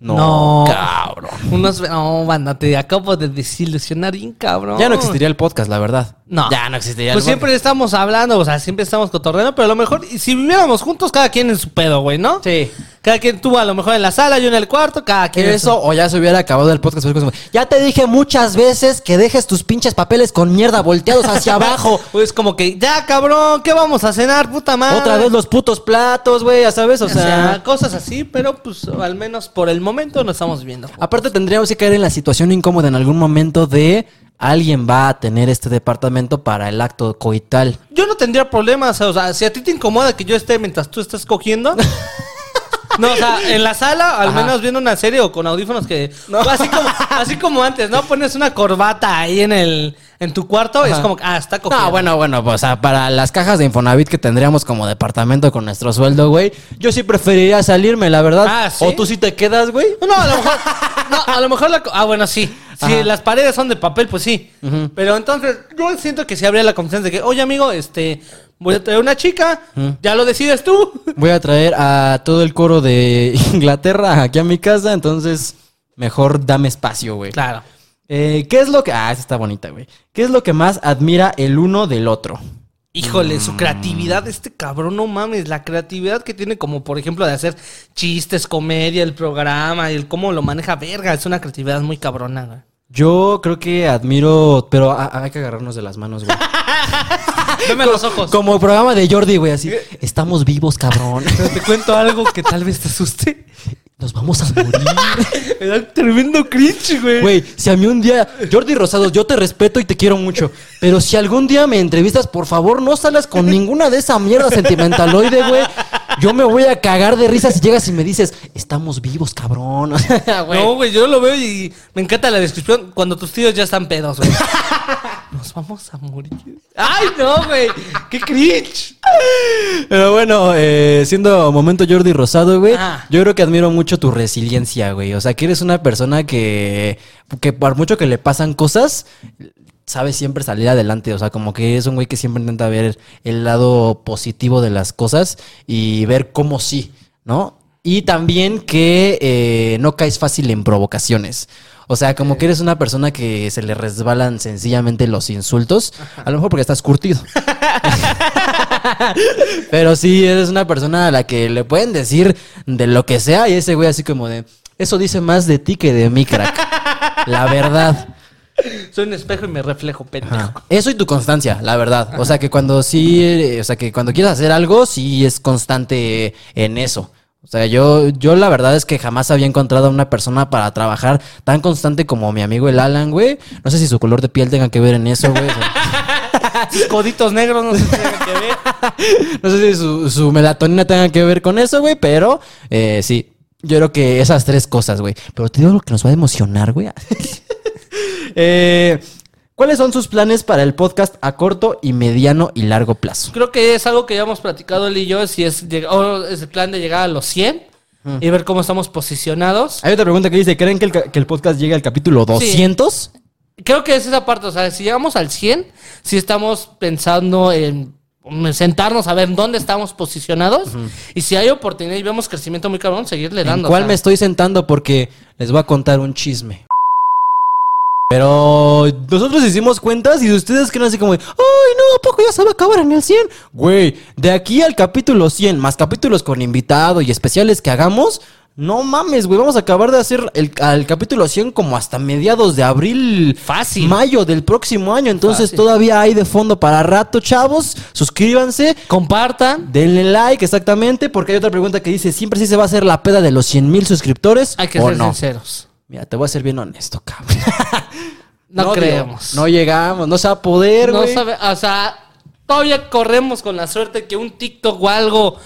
No, No. cabrón. Unos, no, banda, te acabo de desilusionar bien, cabrón. Ya no existiría el podcast, la verdad. No. Ya no existiría Pues el siempre estamos hablando, o sea, siempre estamos cotorreando, pero a lo mejor, si viviéramos juntos, cada quien en su pedo, güey, ¿no? Sí. Cada quien tú a lo mejor en la sala, yo en el cuarto, cada quien. Eso, o ya se hubiera acabado el podcast. Ya te dije muchas veces que dejes tus pinches papeles con mierda volteados hacia abajo. Pues como que, ya, cabrón, ¿qué vamos a cenar, puta madre? Otra vez los putos platos, güey, ya sabes, o O sea, sea... cosas así, pero pues al menos por el momento no estamos viviendo. Aparte tendríamos que caer en la situación incómoda en algún momento de alguien va a tener este departamento para el acto coital. Yo no tendría problemas, o sea, si a ti te incomoda que yo esté mientras tú estás cogiendo. No, o sea, en la sala, al Ajá. menos viendo una serie o con audífonos que. Así, como, así como antes, ¿no? Pones una corbata ahí en el en tu cuarto y es como, ah, está cogiendo. No, bueno, bueno, pues, o sea, para las cajas de Infonavit que tendríamos como departamento con nuestro sueldo, güey, yo sí preferiría salirme, la verdad. Ah, ¿sí? O tú sí te quedas, güey. No, a lo mejor. No, a lo mejor la. Ah, bueno, sí. Si Ajá. las paredes son de papel, pues sí. Pero entonces, yo siento que sí habría la confianza de que, oye, amigo, este. Voy a traer una chica, ya lo decides tú. Voy a traer a todo el coro de Inglaterra aquí a mi casa, entonces mejor dame espacio, güey. Claro. Eh, ¿Qué es lo que... Ah, esta está bonita, güey. ¿Qué es lo que más admira el uno del otro? Híjole, su creatividad, este cabrón, no mames, la creatividad que tiene como por ejemplo de hacer chistes, comedia, el programa, el cómo lo maneja verga, es una creatividad muy cabrona, güey. Yo creo que admiro... Pero hay que agarrarnos de las manos, güey. Veme los ojos. Como programa de Jordi, güey, así. Estamos vivos, cabrón. Pero te cuento algo que tal vez te asuste. Nos vamos a morir. Me da tremendo cringe, güey. Güey, si a mí un día, Jordi Rosados, yo te respeto y te quiero mucho, pero si algún día me entrevistas, por favor, no salgas con ninguna de esa mierda sentimentaloide, güey. Yo me voy a cagar de risa si llegas y me dices, estamos vivos, cabrón. Güey. No, güey, yo lo veo y me encanta la descripción cuando tus tíos ya están pedos, güey. Nos vamos a morir. ¡Ay, no, güey! ¡Qué cringe! Pero bueno, eh, siendo momento Jordi Rosado, güey, Ah. yo creo que admiro mucho tu resiliencia, güey. O sea, que eres una persona que, que por mucho que le pasan cosas, sabe siempre salir adelante. O sea, como que es un güey que siempre intenta ver el lado positivo de las cosas y ver cómo sí, ¿no? Y también que eh, no caes fácil en provocaciones. O sea, como que eres una persona que se le resbalan sencillamente los insultos. A lo mejor porque estás curtido. Pero sí, eres una persona a la que le pueden decir de lo que sea y ese güey así como de, eso dice más de ti que de mí, crack. La verdad. Soy un espejo y me reflejo, pendejo. Ajá. Eso y tu constancia, la verdad. O sea, que cuando sí, eh, o sea, que cuando quieres hacer algo, sí es constante en eso. O sea, yo, yo la verdad es que jamás había encontrado a una persona para trabajar tan constante como mi amigo el Alan, güey. No sé si su color de piel tenga que ver en eso, güey. O sea, Sus coditos negros no se tienen que ver. No sé si su, su melatonina tenga que ver con eso, güey, pero eh, sí. Yo creo que esas tres cosas, güey. Pero te digo lo que nos va a emocionar, güey. Eh, ¿Cuáles son sus planes para el podcast a corto y mediano y largo plazo? Creo que es algo que ya hemos platicado él y yo, si es, el plan de llegar a los 100 y ver cómo estamos posicionados. Hay otra pregunta que dice, ¿creen que el, ca- que el podcast llegue al capítulo 200? Creo que es esa parte, o sea, si llegamos al 100, si estamos pensando en sentarnos a ver en dónde estamos posicionados y si hay oportunidad y vemos crecimiento muy cabrón, seguirle ¿En dando. cuál o sea. me estoy sentando? Porque les voy a contar un chisme. Pero nosotros hicimos cuentas y ustedes creen así como, de, ¡ay, no! ¿A poco ya se va a acabar en el 100? Güey, de aquí al capítulo 100, más capítulos con invitado y especiales que hagamos, no mames, güey, vamos a acabar de hacer el, al capítulo 100 como hasta mediados de abril. Fácil. Mayo del próximo año. Entonces Fácil. todavía hay de fondo para rato, chavos. Suscríbanse. Compartan. Denle like, exactamente, porque hay otra pregunta que dice, ¿siempre sí se va a hacer la peda de los 100 mil suscriptores? Hay que o ser no? sinceros. Mira, te voy a ser bien honesto, cabrón. No, creemos. No llegamos, no se va a poder, No güey. sabe, o sea, todavía corremos con la suerte que un TikTok o algo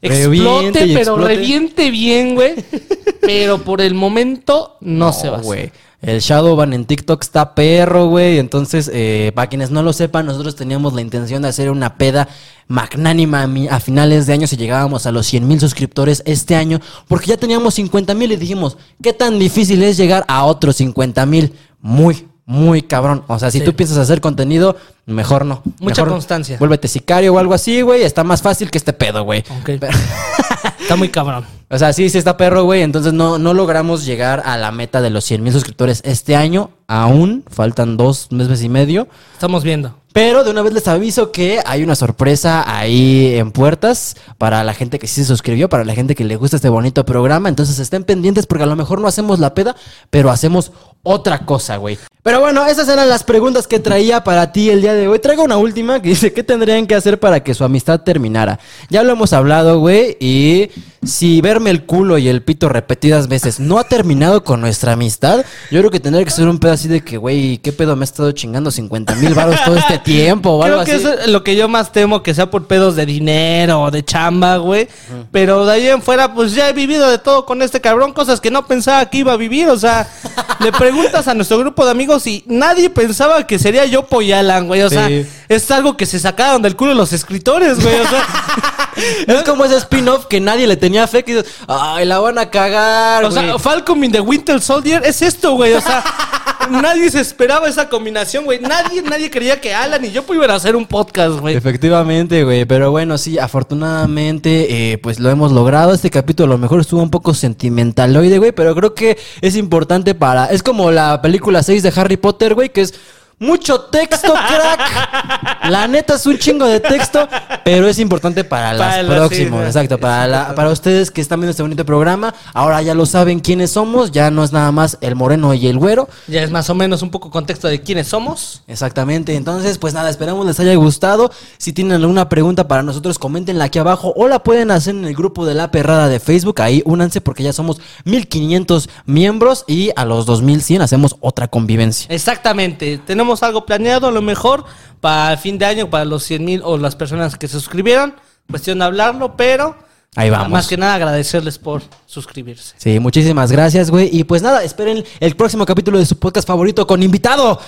explote, pero explote. reviente bien, güey. pero por el momento no, se va. a hacer. güey. El Shadowban en TikTok está perro, güey. Entonces, eh, para quienes no lo sepan, nosotros teníamos la intención de hacer una peda magnánima a, finales de año si llegábamos a los 100 mil suscriptores este año, porque ya teníamos 50 mil y dijimos, ¿qué tan difícil es llegar a otros 50 mil? Muy, muy cabrón. O sea, si Sí. tú piensas hacer contenido, mejor no. Mucha Mejor constancia. Vuélvete sicario o algo así, güey. Está más fácil que este pedo, güey. Ok. Está muy cabrón. O sea, sí, sí está perro, güey. Entonces no, no logramos llegar a la meta de los 100 mil suscriptores este año. Aún faltan dos meses y medio. Estamos viendo. Pero de una vez les aviso que hay una sorpresa ahí en puertas para la gente que sí se suscribió, para la gente que le gusta este bonito programa. Entonces estén pendientes porque a lo mejor no hacemos la peda, pero hacemos otra cosa, güey. Pero bueno, esas eran las preguntas que traía para ti el día de hoy. Traigo una última que dice, ¿qué tendrían que hacer para que su amistad terminara? Ya lo hemos hablado, güey, y si verme el culo y el pito repetidas veces no ha terminado con nuestra amistad, yo creo que tendría que ser un pedo así de que, güey, ¿qué pedo me ha estado chingando 50 mil baros todo este tiempo o algo Creo que así? eso es lo que yo más temo, que sea por pedos de dinero o de chamba, güey. Pero de ahí en fuera, pues ya he vivido de todo con este cabrón, cosas que no pensaba que iba a vivir. O sea, le preguntas a nuestro grupo de amigos y nadie pensaba que sería yo Poyalan, güey. O sea, Sí. es algo que se sacaron del culo los escritores, güey. O sea, Es como ese spin-off que nadie le tenía fe, que dices, ay, la van a cagar, o sea, güey". Falcon in the Winter Soldier es esto, güey. O sea, nadie se esperaba esa combinación, güey. Nadie, nadie creía que Alan y yo pudieran hacer un podcast, güey. Efectivamente, güey. Pero bueno, sí, afortunadamente, eh, pues lo hemos logrado. Este capítulo a lo mejor estuvo un poco sentimentaloide, güey. Pero creo que es importante para. Es como la película 6 de Harry Potter, güey, que es. Mucho texto, crack. La neta es un chingo de texto, pero es importante para, Para las la- próximas. sí, exacto, para, la- para ustedes que están viendo este bonito programa. Ahora ya lo saben quiénes somos. Ya no es nada más el moreno y el güero. Ya es más o menos un poco contexto de quiénes somos. Exactamente, entonces pues nada, esperamos les haya gustado. Si tienen alguna pregunta para nosotros, coméntenla aquí abajo o la pueden hacer en el grupo de la perrada de Facebook. Ahí únanse porque ya somos 1500 miembros y a los 2100 hacemos otra convivencia. Exactamente. Tenemos algo planeado, a lo mejor, para el fin de año, para los 100 mil o las personas que se suscribieron. Cuestión de hablarlo, pero. Ahí vamos. Más que nada agradecerles por suscribirse. Sí, muchísimas gracias, güey. Y pues nada, esperen el próximo capítulo de su podcast favorito con invitado.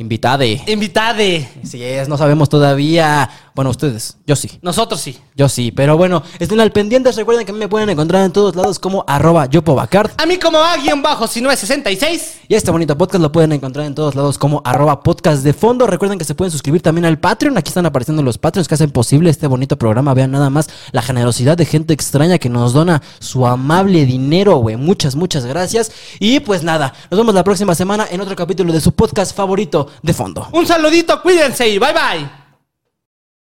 Invitade. Invitade. Sí es, no sabemos todavía. Bueno, ustedes, yo sí. Nosotros sí. Yo sí, pero bueno, estén al pendiente. Recuerden que a mí me pueden encontrar en todos lados como arroba yopobacard. A mí como guion bajo si no es 66. Y este bonito podcast lo pueden encontrar en todos lados como arroba podcast de fondo. Recuerden que se pueden suscribir también al Patreon. Aquí están apareciendo los Patreons que hacen posible este bonito programa. Vean nada más la generosidad de gente extraña que nos dona su amable dinero, güey. Muchas, muchas gracias. Y pues nada, nos vemos la próxima semana en otro capítulo de su podcast favorito de fondo. Un saludito, cuídense y bye bye.